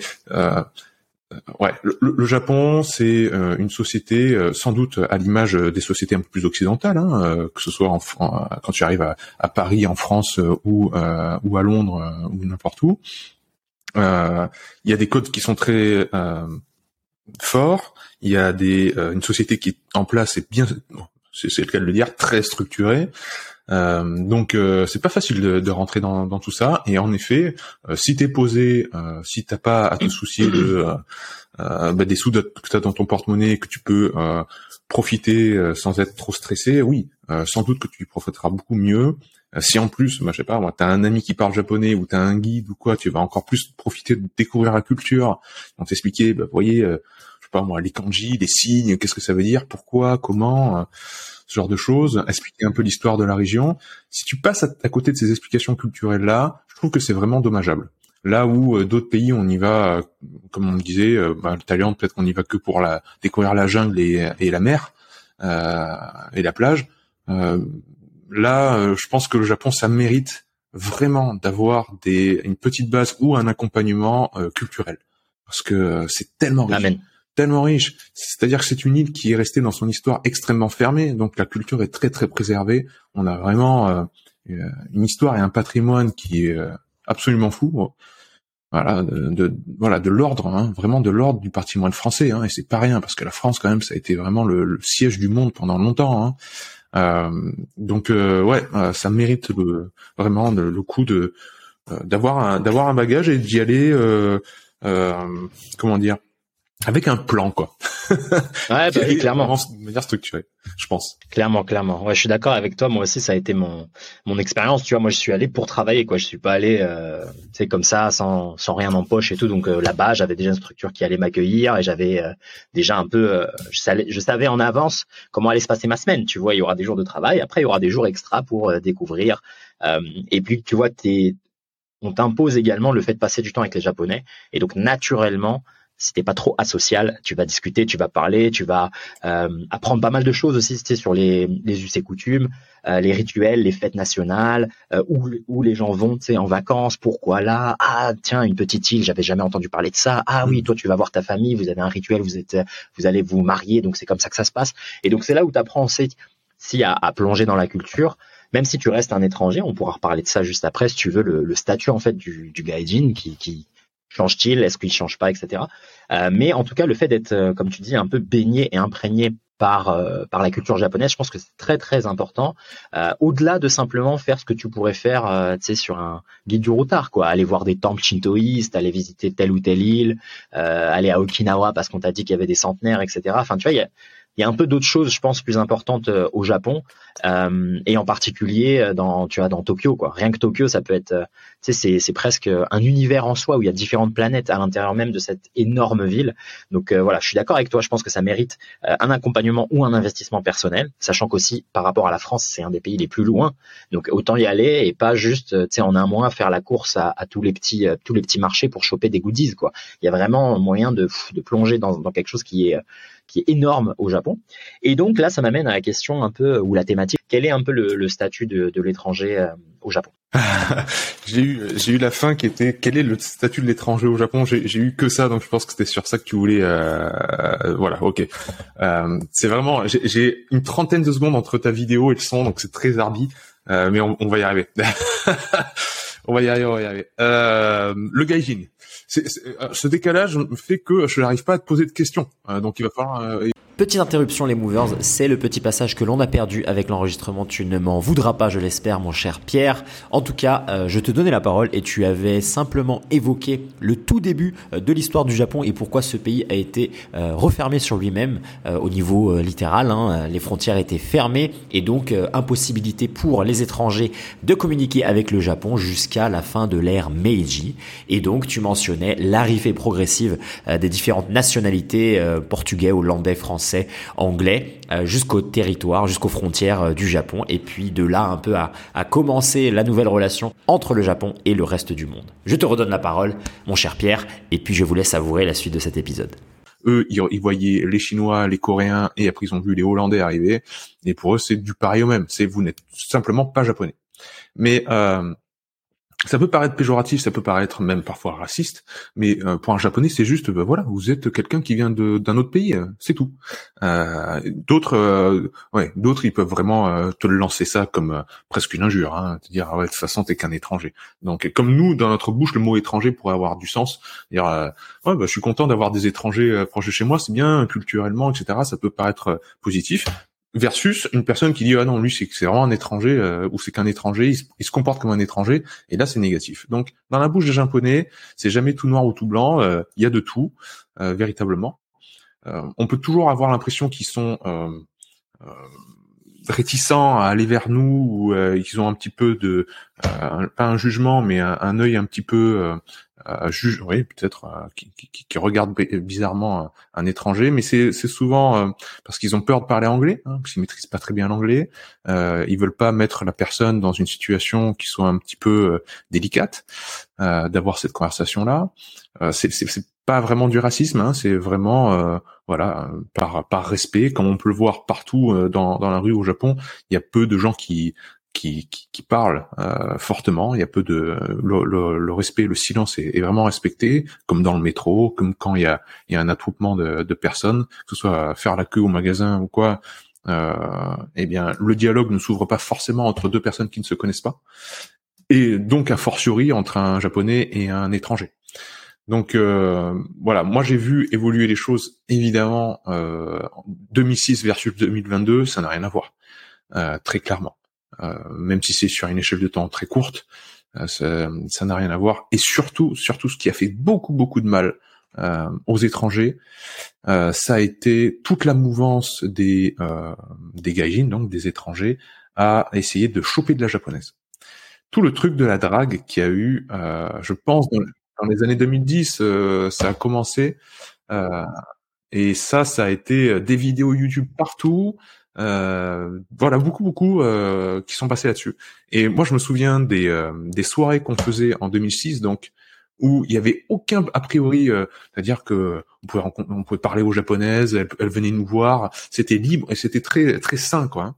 ouais, le, Japon, c'est euh, une société euh, sans doute à l'image des sociétés un peu plus occidentales, hein, que ce soit en, quand tu arrives à, Paris, en France ou ou à Londres ou n'importe où. Il y a des codes qui sont très forts. Il y a des une société qui est en place et bien, c'est le cas de le dire, très structurée. Euh, donc euh, c'est pas facile de, de rentrer dans, dans, tout ça. Et en effet, euh, si t'es posé, euh, si t'as pas à te soucier de bah, des sous que t'as dans ton porte-monnaie, que tu peux profiter sans être trop stressé, oui, sans doute que tu profiteras beaucoup mieux. si en plus, bah, je sais pas, moi, t'as un ami qui parle japonais ou t'as un guide ou quoi, tu vas encore plus profiter de découvrir la culture. On t'expliquer, bah, voyez, je sais pas moi, les kanji, les signes, qu'est-ce que ça veut dire, pourquoi, comment ce genre de choses, expliquer un peu l'histoire de la région. Si tu passes à, côté de ces explications culturelles-là, je trouve que c'est vraiment dommageable. Là où euh, d'autres pays, on y va, euh, comme on disait, euh, bah, le Thaïlande, peut-être qu'on y va que pour la, découvrir la jungle et, et la mer euh, et la plage. là, je pense que le Japon, ça mérite vraiment d'avoir des, une petite base ou un accompagnement culturel, parce que c'est tellement riche tellement riche. C'est-à-dire que c'est une île qui est restée dans son histoire extrêmement fermée, donc la culture est très très préservée. On a vraiment euh, une histoire et un patrimoine qui est euh, absolument fou. Voilà, de, voilà de l'ordre, hein, vraiment de l'ordre du patrimoine français, hein, et c'est pas rien parce que la France quand même ça a été vraiment le, siège du monde pendant longtemps. Hein. Euh, donc ouais, ça mérite vraiment le, coup de d'avoir d'avoir un bagage et d'y aller. comment dire avec un plan quoi. ouais, bah, clairement. De manière structurée, je pense. Clairement, clairement. Ouais, je suis d'accord avec toi. Moi aussi, ça a été mon mon expérience. Tu vois, moi, je suis allé pour travailler quoi. Je suis pas allé, euh, tu sais, comme ça, sans sans rien en poche et tout. Donc euh, là-bas, j'avais déjà une structure qui allait m'accueillir et j'avais euh, déjà un peu, euh, je savais, je savais en avance comment allait se passer ma semaine. Tu vois, il y aura des jours de travail. Après, il y aura des jours extra pour découvrir. et puis, tu vois, t'es on t'impose également le fait de passer du temps avec les Japonais. Et donc, naturellement, si t'es pas trop asocial, tu vas discuter, tu vas parler, tu vas euh, apprendre pas mal de choses aussi sur les, les us et coutumes, euh, les rituels, les fêtes nationales, euh, où, où les gens vont en vacances, pourquoi là, ah tiens une petite île, j'avais jamais entendu parler de ça, ah oui toi tu vas voir ta famille, vous avez un rituel, vous êtes, vous allez vous marier, donc c'est comme ça que ça se passe. Et donc c'est là où tu apprends aussi si à, à, plonger dans la culture, même si tu restes un étranger, on pourra reparler de ça juste après si tu veux le, le statut en fait du, du gaijin qui, qui change-t-il, est-ce qu'il change pas, etc. Euh, mais en tout cas, le fait d'être, euh, comme tu dis, un peu baigné et imprégné par euh, par la culture japonaise, je pense que c'est très très important. Au-delà de simplement faire ce que tu pourrais faire, tu sais, sur un guide du routard, quoi, aller voir des temples shintoïstes, aller visiter telle ou telle île, aller à Okinawa parce qu'on t'a dit qu'il y avait des centenaires, etc. Enfin, tu vois, il y a il y a un peu d'autres choses, je pense, plus importantes euh, au Japon euh, et en particulier euh, dans, tu vois, dans Tokyo, quoi. Rien que Tokyo, ça peut être, tu sais, c'est, presque un univers en soi où il y a différentes planètes à l'intérieur même de cette énorme ville. Donc voilà, je suis d'accord avec toi. Je pense que ça mérite un accompagnement ou un investissement personnel, sachant qu'aussi par rapport à la France, c'est un des pays les plus loin. Donc autant y aller et pas juste, tu sais, en un mois faire la course à, à tous les petits, tous les petits marchés pour choper des goodies, quoi. Il y a vraiment moyen de, de plonger dans, dans quelque chose qui est qui est énorme au Japon. Et donc là, ça m'amène à la question un peu ou la thématique. Quel est un peu le, statut de, l'étranger euh, au Japon? (laughs) J'ai eu eu la fin qui était quel est le statut de l'étranger au Japon? J'ai eu que ça, donc je pense que c'était sur ça que tu voulais. Euh, voilà, ok. Euh, c'est vraiment j'ai une trentaine de secondes entre ta vidéo et le son, donc c'est très arbi, mais on, va y arriver. (laughs) on va y arriver, on va y arriver. le gaijin ce décalage fait que je n'arrive pas à te poser de questions. Euh, donc il va falloir euh, Petite interruption les movers, c'est le petit passage que l'on a perdu avec l'enregistrement. Tu ne m'en voudras pas, je l'espère, mon cher Pierre. En tout cas, euh, je te donnais la parole et tu avais simplement évoqué le tout début euh, de l'histoire du Japon et pourquoi ce pays a été euh, refermé sur lui-même au niveau littéral. Hein. les frontières étaient fermées et donc impossibilité pour les étrangers de communiquer avec le Japon jusqu'à la fin de l'ère Meiji. Et donc tu mentionnais l'arrivée progressive des différentes nationalités portugais, hollandais, français anglais, euh, jusqu'au territoire, jusqu'aux frontières euh, du Japon, et puis de là un peu à, commencer la nouvelle relation entre le Japon et le reste du monde. Je te redonne la parole, mon cher Pierre, et puis je vous laisse savourer la suite de cet épisode eux, ils, voyaient les Chinois, les Coréens, et après ils ont vu les Hollandais arriver. Et pour eux, c'est du pareil au même. C'est vous n'êtes simplement pas japonais. Mais euh, ça peut paraître péjoratif, ça peut paraître même parfois raciste, mais euh, pour un japonais, c'est juste, ben voilà, vous êtes quelqu'un qui vient d'un autre pays, euh, c'est tout. Euh, d'autres, ouais, d'autres, ils peuvent vraiment te lancer ça comme presque une injure, hein, te dire, ah ouais, de toute façon, t'es qu'un étranger. Donc, comme nous, dans notre bouche, le mot étranger pourrait avoir du sens. Dire, ouais, bah, je suis content d'avoir des étrangers proches de chez moi, c'est bien culturellement, etc. Ça peut paraître positif, versus une personne qui dit ah non lui c'est c'est vraiment un étranger euh, ou c'est qu'un étranger il se, comporte comme un étranger et là c'est négatif. Donc dans la bouche des japonais c'est jamais tout noir ou tout blanc euh, il y a de tout euh, véritablement. On peut toujours avoir l'impression qu'ils sont réticents à aller vers nous ou qu'ils ont un petit peu de pas un jugement mais un, un œil un petit peu juge, oui, peut-être euh, qui, qui, qui, regarde bizarrement un, étranger, mais c'est souvent euh, parce qu'ils ont peur de parler anglais, hein, qu'ils maîtrisent pas très bien l'anglais. Euh, ils veulent pas mettre la personne dans une situation qui soit un petit peu délicate, d'avoir cette conversation là. c'est pas vraiment du racisme, hein, c'est vraiment voilà par par respect, comme on peut le voir partout dans dans la rue au Japon. Il y a peu de gens qui qui, qui, qui parle euh, fortement. Il y a peu de le, le, le respect, le silence est, est, vraiment respecté, comme dans le métro, comme quand il y a, il y a un attroupement de, de personnes, que ce soit faire la queue au magasin ou quoi. Euh, eh bien, le dialogue ne s'ouvre pas forcément entre deux personnes qui ne se connaissent pas, et donc a fortiori entre un japonais et un étranger. Donc euh, voilà, moi j'ai vu évoluer les choses évidemment euh, 2006 versus 2022, ça n'a rien à voir euh, très clairement. Euh, même si c'est sur une échelle de temps très courte, euh, ça n'a rien à voir. Et surtout, surtout, ce qui a fait beaucoup beaucoup de mal aux étrangers, ça a été toute la mouvance des des gaijin, donc des étrangers, à essayer de choper de la japonaise. Tout le truc de la drague qui a eu, je pense, dans, les années 2010, ça a commencé. Et ça, ça a été des vidéos YouTube partout. Euh, voilà, beaucoup, beaucoup euh, qui sont passés là-dessus. Et moi, je me souviens des, euh, des soirées qu'on faisait en 2006, donc où il y avait aucun a priori, c'est-à-dire que on pouvait on pouvait parler aux japonaises, elles, venaient nous voir, c'était libre et c'était très très sain quoi. Hein.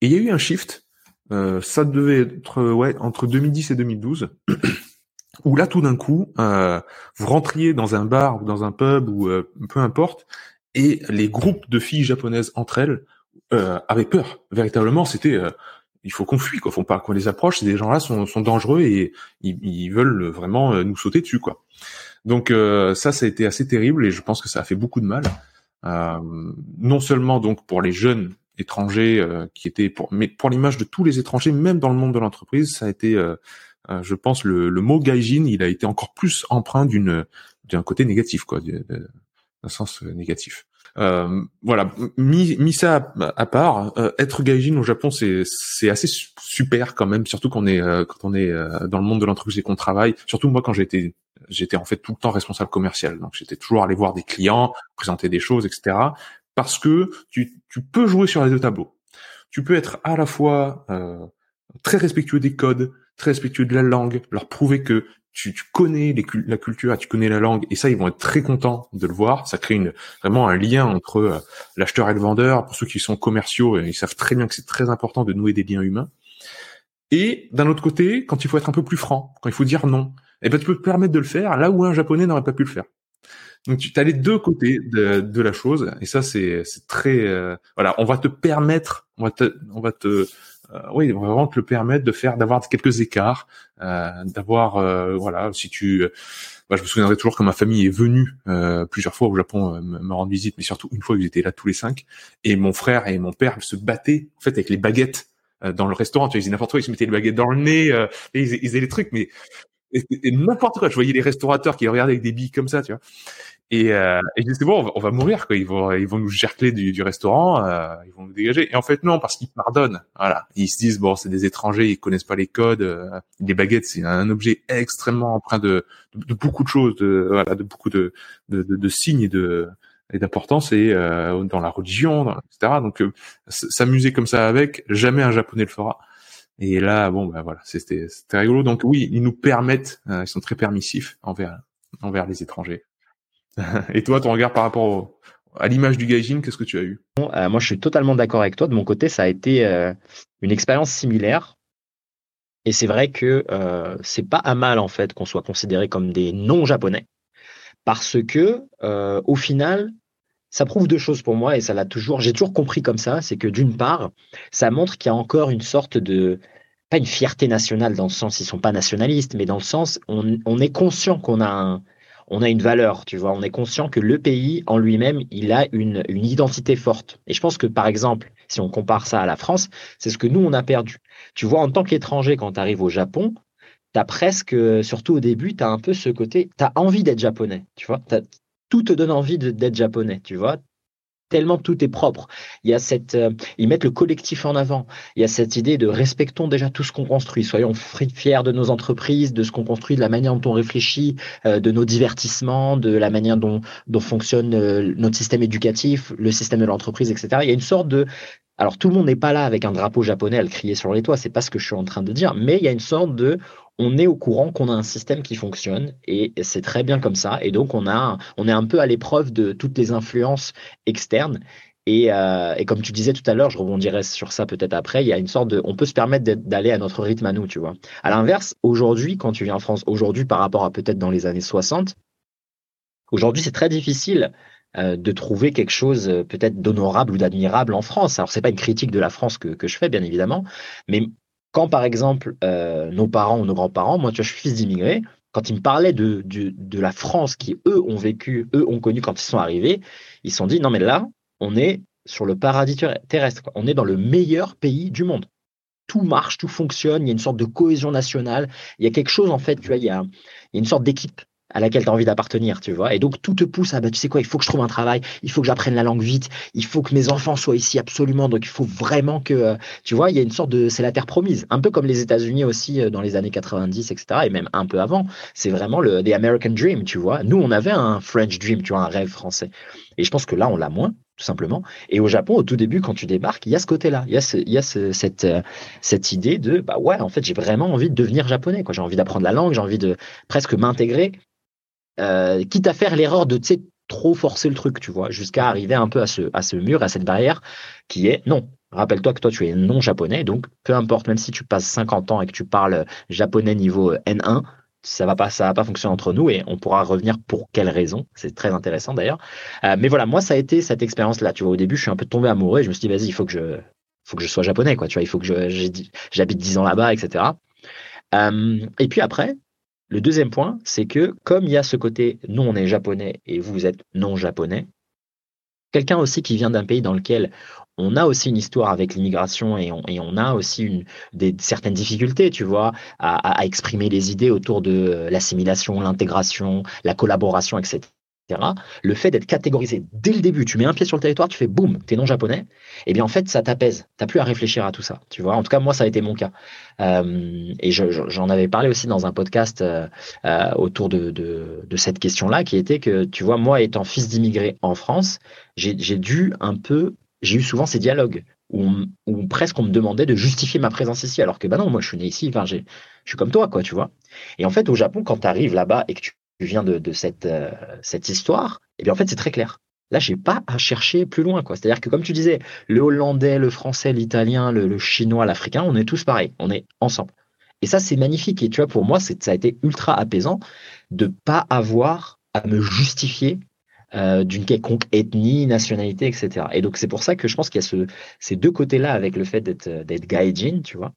Et il y a eu un shift, ça devait être ouais entre 2010 et 2012. Où là tout d'un coup, vous rentriez dans un bar ou dans un pub ou peu importe, et les groupes de filles japonaises entre elles euh, avaient peur. Véritablement, c'était euh, il faut qu'on fuit, quoi. Faut pas qu'on les approche. Ces gens-là sont, sont dangereux et ils, veulent vraiment euh, nous sauter dessus, quoi. Donc euh, ça, ça a été assez terrible et je pense que ça a fait beaucoup de mal. non seulement donc pour les jeunes étrangers qui étaient pour, mais pour l'image de tous les étrangers, même dans le monde de l'entreprise, ça a été, je pense, le, le, mot gaijin, il a été encore plus empreint d'une d'un côté négatif, quoi, d'un sens négatif. Euh, voilà, mis, mis ça à, part, euh, être gaijin au Japon, c'est assez super quand même, surtout quand on est euh, quand on est dans le monde de l'entreprise et qu'on travaille. Surtout moi quand j'étais j'étais en fait tout le temps responsable commercial, donc j'étais toujours allé voir des clients, présenter des choses, etc. Parce que tu tu peux jouer sur les deux tableaux. Tu peux être à la fois très respectueux des codes, très respectueux de la langue, leur prouver que tu, connais la culture, tu connais la langue, et ça, ils vont être très contents de le voir. Ça crée vraiment un lien entre euh, l'acheteur et le vendeur. Pour ceux qui sont commerciaux, euh, ils savent très bien que c'est très important de nouer des liens humains. Et d'un autre côté, quand il faut être un peu plus franc, quand il faut dire non, eh ben tu peux te permettre de le faire là où un japonais n'aurait pas pu le faire. Donc tu as les deux côtés de, la chose, et ça c'est très euh, voilà, on va te permettre, on va te, on va te oui, on va vraiment te le permettre de faire, d'avoir quelques écarts, euh, d'avoir, euh, voilà, si tu, bah, je me souviendrai toujours que ma famille est venue plusieurs fois au Japon me rendre visite, mais surtout une fois ils étaient là tous les cinq, et mon frère et mon père se battaient en fait avec les baguettes dans le restaurant, tu vois, ils faisaient n'importe quoi, ils se mettaient les baguettes dans le nez, et ils, ils faisaient les trucs, mais et, n'importe quoi. Je voyais les restaurateurs qui regardaient avec des billes comme ça, tu vois. Et, euh, et c'est bon, on va, mourir quoi. Ils vont, ils vont nous gercler du, du restaurant, euh, ils vont nous dégager. Et en fait non, parce qu'ils pardonnent. Voilà, ils se disent bon, c'est des étrangers, ils connaissent pas les codes. Euh, les baguettes, c'est un objet extrêmement empreint de, de, beaucoup de choses, de voilà, de beaucoup de, de, de, signes et de et d'importance et euh, dans la religion, etc. Donc euh, s'amuser comme ça avec, jamais un japonais le fera. Et là, bon, ben voilà, c'était rigolo. Donc oui, ils nous permettent, ils sont très permissifs envers envers les étrangers. (laughs) Et toi, ton regard par rapport à l'image du gaijin, qu'est-ce que tu as eu? Euh, Moi, je suis totalement d'accord avec toi. De mon côté, ça a été euh, une expérience similaire. Et c'est vrai que euh, c'est pas à mal en fait qu'on soit considéré comme des non-japonais, parce que euh, au final, ça prouve deux choses pour moi et ça l'a toujours, j'ai toujours compris comme ça, c'est que d'une part, ça montre qu'il y a encore une sorte de pas une fierté nationale dans le sens ils sont pas nationalistes, mais dans le sens on, on est conscient qu'on a un, on a une valeur, tu vois. On est conscient que le pays en lui-même, il a une, identité forte. Et je pense que, par exemple, si on compare ça à la France, c'est ce que nous, on a perdu. Tu vois, en tant qu'étranger, quand tu arrives au Japon, tu as presque, surtout au début, tu as un peu ce côté, tu as envie d'être japonais, tu vois. Tout te donne envie d'être japonais, tu vois tellement tout est propre. Il y a cette, euh, ils mettent le collectif en avant. Il y a cette idée de respectons déjà tout ce qu'on construit. Soyons fiers de nos entreprises, de ce qu'on construit, de la manière dont on réfléchit, euh, de nos divertissements, de la manière dont, fonctionne euh, notre système éducatif, le système de l'entreprise, etc. Il y a une sorte de alors tout le monde n'est pas là avec un drapeau japonais à le crier sur les toits, c'est pas ce que je suis en train de dire, mais il y a une sorte de on est au courant qu'on a un système qui fonctionne et c'est très bien comme ça. Et donc, on, a, on est un peu à l'épreuve de toutes les influences externes. Et, euh, et, comme tu disais tout à l'heure, je rebondirai sur ça peut-être après, il y a une sorte de... On peut se permettre d'aller à notre rythme à nous, tu vois. À l'inverse, aujourd'hui, quand tu viens en France, aujourd'hui par rapport à peut-être dans les années 60, aujourd'hui, c'est très difficile euh, de trouver quelque chose euh, peut-être d'honorable ou d'admirable en France. Alors, c'est pas une critique de la France que, que je fais, bien évidemment, mais quand, par exemple, euh, nos parents ou nos grands-parents, moi, tu vois, je suis fils d'immigrés, quand ils me parlaient de, de, la France qui, eux, ont vécu, eux, ont connu quand ils sont arrivés, ils se sont dit, non, mais là, on est sur le paradis terrestre. On est dans le meilleur pays du monde. Tout marche, tout fonctionne, il y a une sorte de cohésion nationale. Il y a quelque chose, en fait, tu vois, il y a, il y a une sorte d'équipe à laquelle tu as envie d'appartenir, tu vois. Et donc, tout te pousse à, bah, tu sais quoi, il faut que je trouve un travail, il faut que j'apprenne la langue vite, il faut que mes enfants soient ici absolument. Donc, il faut vraiment que, euh, tu vois, il y a une sorte de, c'est la terre promise. Un peu comme les États-Unis aussi euh, dans les années 90, etc. Et même un peu avant. C'est vraiment le, the American Dream, tu vois. Nous, on avait un French Dream, tu vois, un rêve français. Et je pense que là, on l'a moins, tout simplement. Et au Japon, au tout début, quand tu débarques, il y a ce côté-là. Il y a, il y a cette, euh, cette idée de, bah ouais, en fait, j'ai vraiment envie de devenir japonais, quoi. J'ai envie d'apprendre la langue, j'ai envie de presque m'intégrer euh, quitte à faire l'erreur de trop forcer le truc, tu vois, jusqu'à arriver un peu à ce, à ce mur, à cette barrière qui est non. Rappelle-toi que toi, tu es non japonais, donc peu importe, même si tu passes 50 ans et que tu parles japonais niveau N1, ça va pas, ça va pas fonctionner entre nous et on pourra revenir pour quelles raisons. C'est très intéressant d'ailleurs. Euh, mais voilà, moi, ça a été cette expérience-là. Tu vois, au début, je suis un peu tombé amoureux et je me suis dit, vas-y, il faut que je, faut que je sois japonais, quoi. Tu vois, il faut que j'habite 10 ans là-bas, etc. Euh, et puis après, le deuxième point, c'est que comme il y a ce côté nous on est japonais et vous, êtes non japonais, quelqu'un aussi qui vient d'un pays dans lequel on a aussi une histoire avec l'immigration et on, a aussi des, certaines difficultés, tu vois, à exprimer les idées autour de l'assimilation, l'intégration, la collaboration, etc le fait d'être catégorisé dès le début, tu mets un pied sur le territoire, tu fais boum, t'es non japonais, et eh bien en fait ça t'apaise, t'as plus à réfléchir à tout ça, tu vois. En tout cas moi ça a été mon cas, euh, et j'en avais parlé aussi dans un podcast euh, euh, autour de, cette question-là, qui était que tu vois moi étant fils d'immigrés en France, j'ai dû un peu, j'ai eu souvent ces dialogues où, presque on me demandait de justifier ma présence ici, alors que bah non, moi je suis né ici, enfin je suis comme toi quoi, tu vois. Et en fait au Japon quand tu arrives là-bas et que tu viens de, cette, euh, cette histoire, et eh bien en fait c'est très clair. Là, j'ai pas à chercher plus loin. C'est-à-dire que comme tu disais, le hollandais, le français, l'italien, le, chinois, l'africain, on est tous pareils, on est ensemble. Et ça, c'est magnifique. Et tu vois, pour moi, ça a été ultra apaisant de pas avoir à me justifier euh, d'une quelconque ethnie, nationalité, etc. Et donc, c'est pour ça que je pense qu'il y a ce, ces deux côtés-là avec le fait d'être, d'être gaijin, tu vois.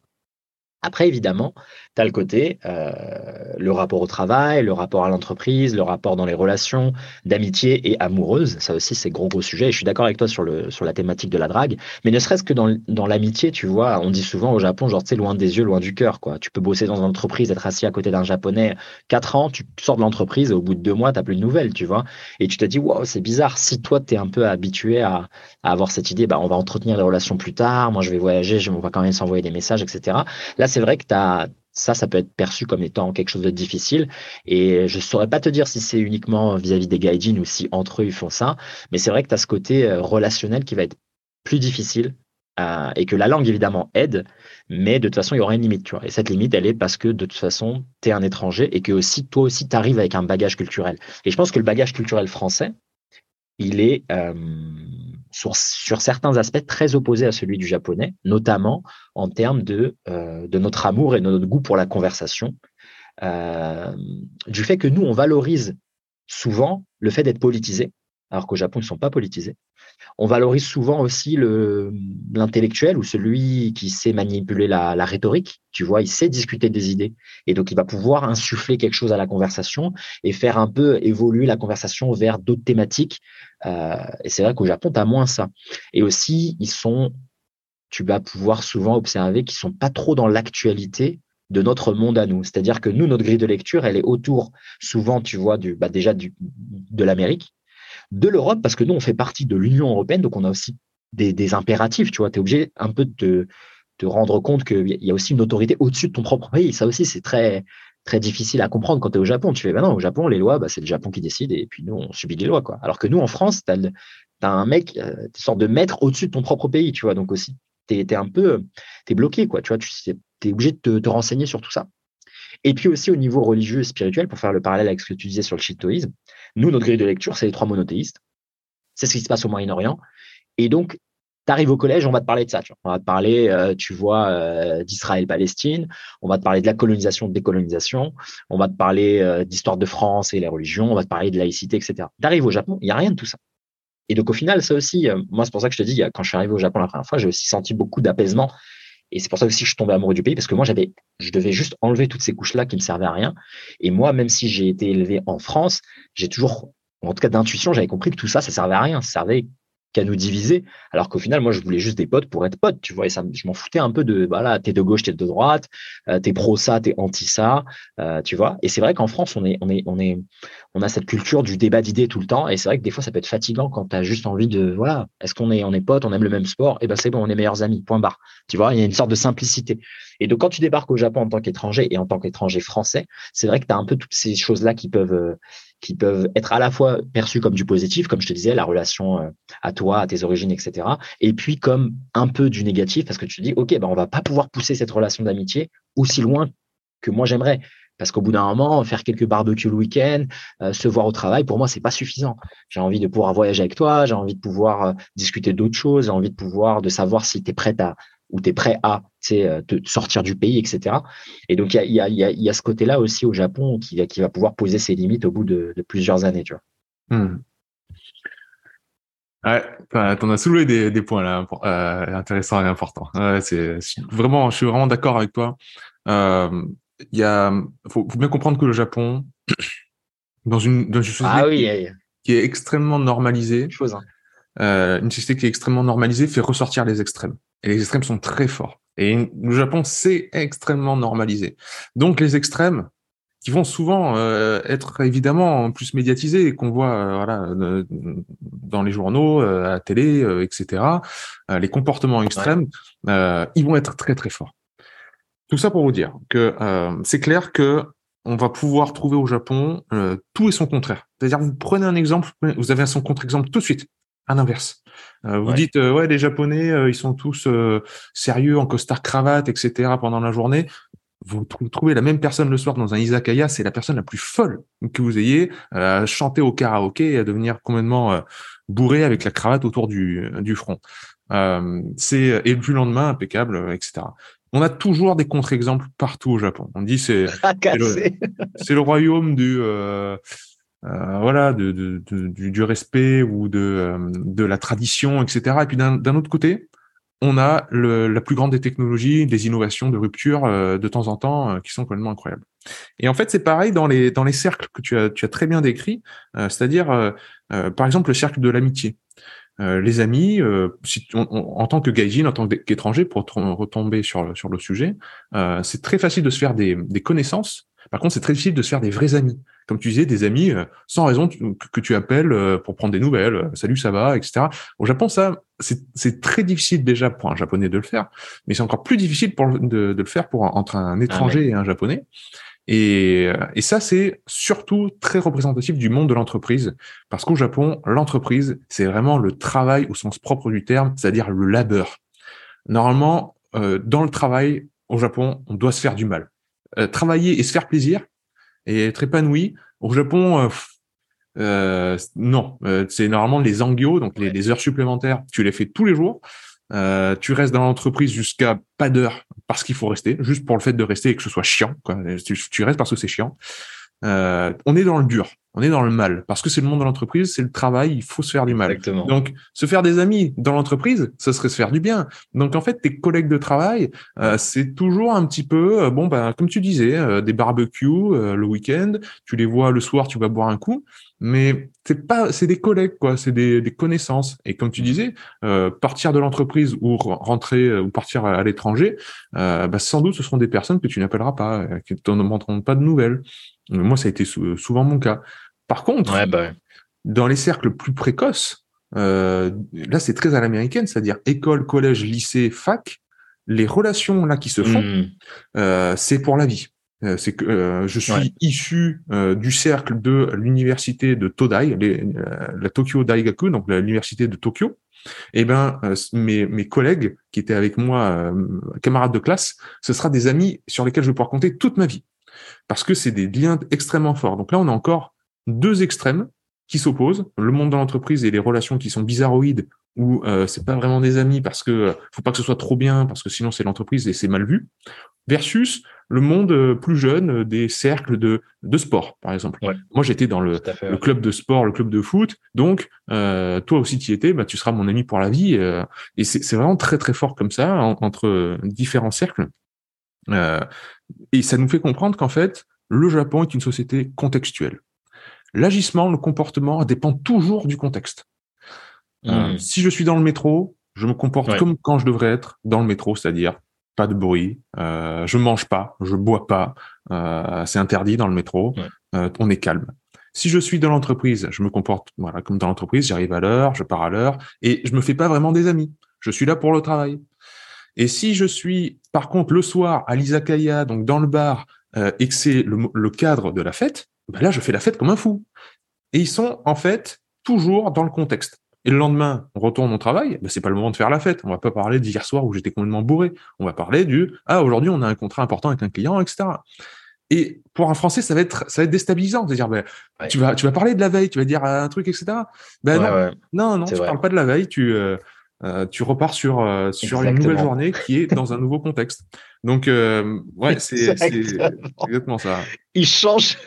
Après, évidemment, tu as le côté, euh, le rapport au travail, le rapport à l'entreprise, le rapport dans les relations d'amitié et amoureuse. Ça aussi, c'est gros, gros sujet. Et je suis d'accord avec toi sur, le, sur la thématique de la drague. Mais ne serait-ce que dans, dans l'amitié, tu vois, on dit souvent au Japon, genre, tu sais, loin des yeux, loin du cœur, quoi. Tu peux bosser dans une entreprise, être assis à côté d'un japonais quatre ans, tu sors de l'entreprise et au bout de deux mois, tu plus de nouvelles, tu vois. Et tu te dis, wow, c'est bizarre. Si toi, tu es un peu habitué à, avoir cette idée, bah, on va entretenir les relations plus tard, moi, je vais voyager, je, on va quand même s'envoyer des messages, etc. Là, c'est vrai que as, ça, ça peut être perçu comme étant quelque chose de difficile. Et je ne saurais pas te dire si c'est uniquement vis-à-vis des gaijins ou si entre eux ils font ça. Mais c'est vrai que tu as ce côté euh, relationnel qui va être plus difficile euh, et que la langue évidemment aide, mais de toute façon il y aura une limite. Tu vois. Et cette limite, elle est parce que de toute façon, tu es un étranger et que aussi toi aussi tu arrives avec un bagage culturel. Et je pense que le bagage culturel français, il est euh, sur, certains aspects très opposés à celui du japonais, notamment en termes de, euh, notre amour et de notre goût pour la conversation, euh, du fait que nous, on valorise souvent le fait d'être politisé, alors qu'au Japon, ils ne sont pas politisés. On valorise souvent aussi l'intellectuel ou celui qui sait manipuler la, rhétorique. Tu vois, il sait discuter des idées. Et donc, il va pouvoir insuffler quelque chose à la conversation et faire un peu évoluer la conversation vers d'autres thématiques. Euh, et c'est vrai qu'au Japon, tu as moins ça. Et aussi, ils sont, tu vas pouvoir souvent observer qu'ils sont pas trop dans l'actualité de notre monde à nous. C'est-à-dire que nous, notre grille de lecture, elle est autour, souvent, tu vois, bah déjà de l'Amérique, de l'Europe, parce que nous, on fait partie de l'Union européenne, donc on a aussi des, impératifs, tu vois. Tu es obligé un peu de te rendre compte qu'il y a aussi une autorité au-dessus de ton propre pays. Ça aussi, c'est très, très difficile à comprendre quand tu es au Japon. Tu fais, bah non, au Japon, les lois, bah, c'est le Japon qui décide et puis nous, on subit les lois. Quoi. Alors que nous, en France, tu as, un mec, euh, une sorte de maître au-dessus de ton propre pays, tu vois. Donc aussi, tu es, un peu, tu es bloqué, quoi. Tu vois, tu es obligé de te, renseigner sur tout ça. Et puis aussi au niveau religieux et spirituel, pour faire le parallèle avec ce que tu disais sur le shintoïsme, nous, notre grille de lecture, c'est les trois monothéistes. C'est ce qui se passe au Moyen-Orient. Et donc, tu arrives au collège, on va te parler de ça. On va te parler, euh, tu vois, euh, d'Israël-Palestine, on va te parler de la colonisation, de décolonisation, on va te parler euh, d'histoire de France et les religions, on va te parler de laïcité, etc. Tu arrives au Japon, il n'y a rien de tout ça. Et donc, au final, ça aussi, moi, c'est pour ça que je te dis, quand je suis arrivé au Japon la première fois, j'ai aussi senti beaucoup d'apaisement. Et c'est pour ça aussi que je suis tombé amoureux du pays, parce que moi, j'avais, je devais juste enlever toutes ces couches-là qui ne servaient à rien. Et moi, même si j'ai été élevé en France, j'ai toujours, en tout cas d'intuition, j'avais compris que tout ça, ça servait à rien. Ça servait qu'à nous diviser. Alors qu'au final, moi, je voulais juste des potes pour être potes, tu vois. Et ça, je m'en foutais un peu de, voilà, t'es de gauche, t'es de droite, euh, t'es pro ça, t'es anti ça, euh, tu vois. Et c'est vrai qu'en France, on est, on est, on est, on a cette culture du débat d'idées tout le temps. Et c'est vrai que des fois, ça peut être fatigant quand t'as juste envie de, voilà, est-ce qu'on est, on est potes, on aime le même sport, et ben c'est bon, on est meilleurs amis. Point barre. Tu vois, il y a une sorte de simplicité. Et donc, quand tu débarques au Japon en tant qu'étranger et en tant qu'étranger français, c'est vrai que tu as un peu toutes ces choses-là qui peuvent, euh, qui peuvent être à la fois perçues comme du positif, comme je te disais, la relation euh, à toi, à tes origines, etc. Et puis comme un peu du négatif, parce que tu te dis, OK, ben, on va pas pouvoir pousser cette relation d'amitié aussi loin que moi j'aimerais. Parce qu'au bout d'un moment, faire quelques barbecues le week-end, euh, se voir au travail, pour moi, c'est pas suffisant. J'ai envie de pouvoir voyager avec toi, j'ai envie de pouvoir discuter d'autres choses, j'ai envie de pouvoir de savoir si tu es prête à, où tu es prêt à euh, te sortir du pays, etc. Et donc, il y a, y, a, y a, ce côté-là aussi au Japon qui, qui va pouvoir poser ses limites au bout de, plusieurs années. Tu vois. Hmm. Ouais, t'en as soulevé des, des points là euh, intéressants et importants. Ouais, c'est vraiment, je suis vraiment d'accord avec toi. Euh, il y a, faut, faut, bien comprendre que le Japon, (coughs) dans une, dans une société ah oui, qui, est extrêmement normalisée, Chose, hein. euh, une société qui est extrêmement normalisée fait ressortir les extrêmes. Et les extrêmes sont très forts. Et le Japon, c'est extrêmement normalisé. Donc les extrêmes, qui vont souvent euh, être évidemment plus médiatisés et qu'on voit euh, voilà euh, dans les journaux, à la télé, etc. les comportements extrêmes, ils vont être très très forts. Tout ça pour vous dire que c'est clair que on va pouvoir trouver au Japon tout et son contraire. C'est-à-dire vous prenez un exemple, vous avez son contre-exemple tout de suite à l'inverse. Euh, vous dites euh, ouais les Japonais euh, ils sont tous sérieux en costard cravate etc pendant la journée. Vous trouvez la même personne le soir dans un izakaya, c'est la personne la plus folle que vous ayez à chanter au karaoké et à devenir complètement bourré avec la cravate autour du, du front. c'est et le lendemain impeccable etc. On a toujours des contre-exemples partout au Japon. On dit c'est (laughs) c'est le, royaume du euh, voilà, de, de, du, du, respect ou de, euh, de la tradition, etc. Et puis d'un autre côté, on a le, la plus grande des technologies, des innovations de rupture euh, de temps en temps qui sont complètement incroyables. Et en fait, c'est pareil dans les dans les cercles que tu as tu as très bien décrit, c'est-à-dire par exemple le cercle de l'amitié. les amis, si en tant que gaijin, en tant qu'étranger, pour retomber sur sur le sujet, c'est très facile de se faire des, des connaissances. Par contre, c'est très difficile de se faire des vrais amis comme tu disais, des amis euh, sans raison que tu appelles euh, pour prendre des nouvelles, euh, salut, ça va, etc. Au Japon, ça, c'est très difficile déjà pour un japonais de le faire, mais c'est encore plus difficile pour, de, de, le faire pour entre un ah étranger et un japonais. Et, et ça, c'est surtout très représentatif du monde de l'entreprise, parce qu'au Japon, l'entreprise, c'est vraiment le travail au sens propre du terme, c'est-à-dire le labeur. Normalement, euh, dans le travail, au Japon, on doit se faire du mal. Euh, travailler et se faire plaisir, et être épanoui. Au Japon, euh, euh non, euh, c'est normalement les angyo, donc les, les, heures supplémentaires, tu les fais tous les jours. Euh, tu restes dans l'entreprise jusqu'à pas d'heure parce qu'il faut rester, juste pour le fait de rester et que ce soit chiant. Quoi. Tu, tu restes parce que c'est chiant. Euh, on est dans le dur, on est dans le mal, parce que c'est le monde de l'entreprise, c'est le travail, il faut se faire du mal. Exactement. Donc, se faire des amis dans l'entreprise, ça serait se faire du bien. Donc, en fait, tes collègues de travail, euh, c'est toujours un petit peu, euh, bon, ben, comme tu disais, des barbecues le week-end, tu les vois le soir, tu vas boire un coup, mais c'est pas, c'est des collègues, quoi, c'est des, des, connaissances. Et comme tu disais, partir de l'entreprise ou rentrer ou partir à, l'étranger, bah, sans doute, ce seront des personnes que tu n'appelleras pas, qui ne te demanderont pas de nouvelles. Moi, ça a été souvent mon cas. Par contre, bah dans les cercles plus précoces, euh, là, c'est très à l'américaine, c'est-à-dire école, collège, lycée, fac. Les relations là qui se font, hmm. euh, c'est pour la vie. Euh, c'est que je suis issu du cercle de l'université de Todai, la Tokyo Daigaku, donc l'université de Tokyo. Et eh ben mes, mes collègues qui étaient avec moi, camarades de classe, ce sera des amis sur lesquels je vais pouvoir compter toute ma vie parce que c'est des liens extrêmement forts. Donc là, on a encore deux extrêmes qui s'opposent, le monde de l'entreprise et les relations qui sont bizarroïdes, où euh, c'est pas vraiment des amis parce que euh, faut pas que ce soit trop bien, parce que sinon c'est l'entreprise et c'est mal vu, versus le monde euh, plus jeune euh, des cercles de, de sport, par exemple. Moi, j'étais dans le, le, club de sport, le club de foot, donc euh, toi aussi tu y étais, bah, tu seras mon ami pour la vie. et c'est vraiment très très fort comme ça entre différents cercles. Euh, et ça nous fait comprendre qu'en fait, le Japon est une société contextuelle. L'agissement, le comportement dépend toujours du contexte. Euh, Mhm. si je suis dans le métro, je me comporte Ouais. comme quand je devrais être dans le métro, c'est-à-dire pas de bruit, euh, je mange pas, je bois pas, euh, c'est interdit dans le métro, Ouais. euh, on est calme. Si je suis dans l'entreprise, je me comporte voilà comme dans l'entreprise, j'arrive à l'heure, je pars à l'heure et je me fais pas vraiment des amis. Je suis là pour le travail. Et si je suis par contre le soir à l'izakaya, donc dans le bar, et que c'est le cadre de la fête, ben là je fais la fête comme un fou. Et ils sont en fait toujours dans le contexte. Et le lendemain, on retourne au travail, ben c'est pas le moment de faire la fête. On va pas parler d'hier soir où j'étais complètement bourré. On va parler du ah aujourd'hui on a un contrat important avec un client, etc. Et pour un Français, ça va être ça va être déstabilisant de dire ben Ouais. tu vas tu vas parler de la veille, tu vas dire un truc, etc. Ben Ouais, non, ouais. non, non, tu vrai. parles pas de la veille, tu euh, euh, tu repars sur euh, sur une nouvelle journée qui est dans un nouveau contexte. Donc ouais, (laughs) c'est c'est Exactement. exactement ça. Il change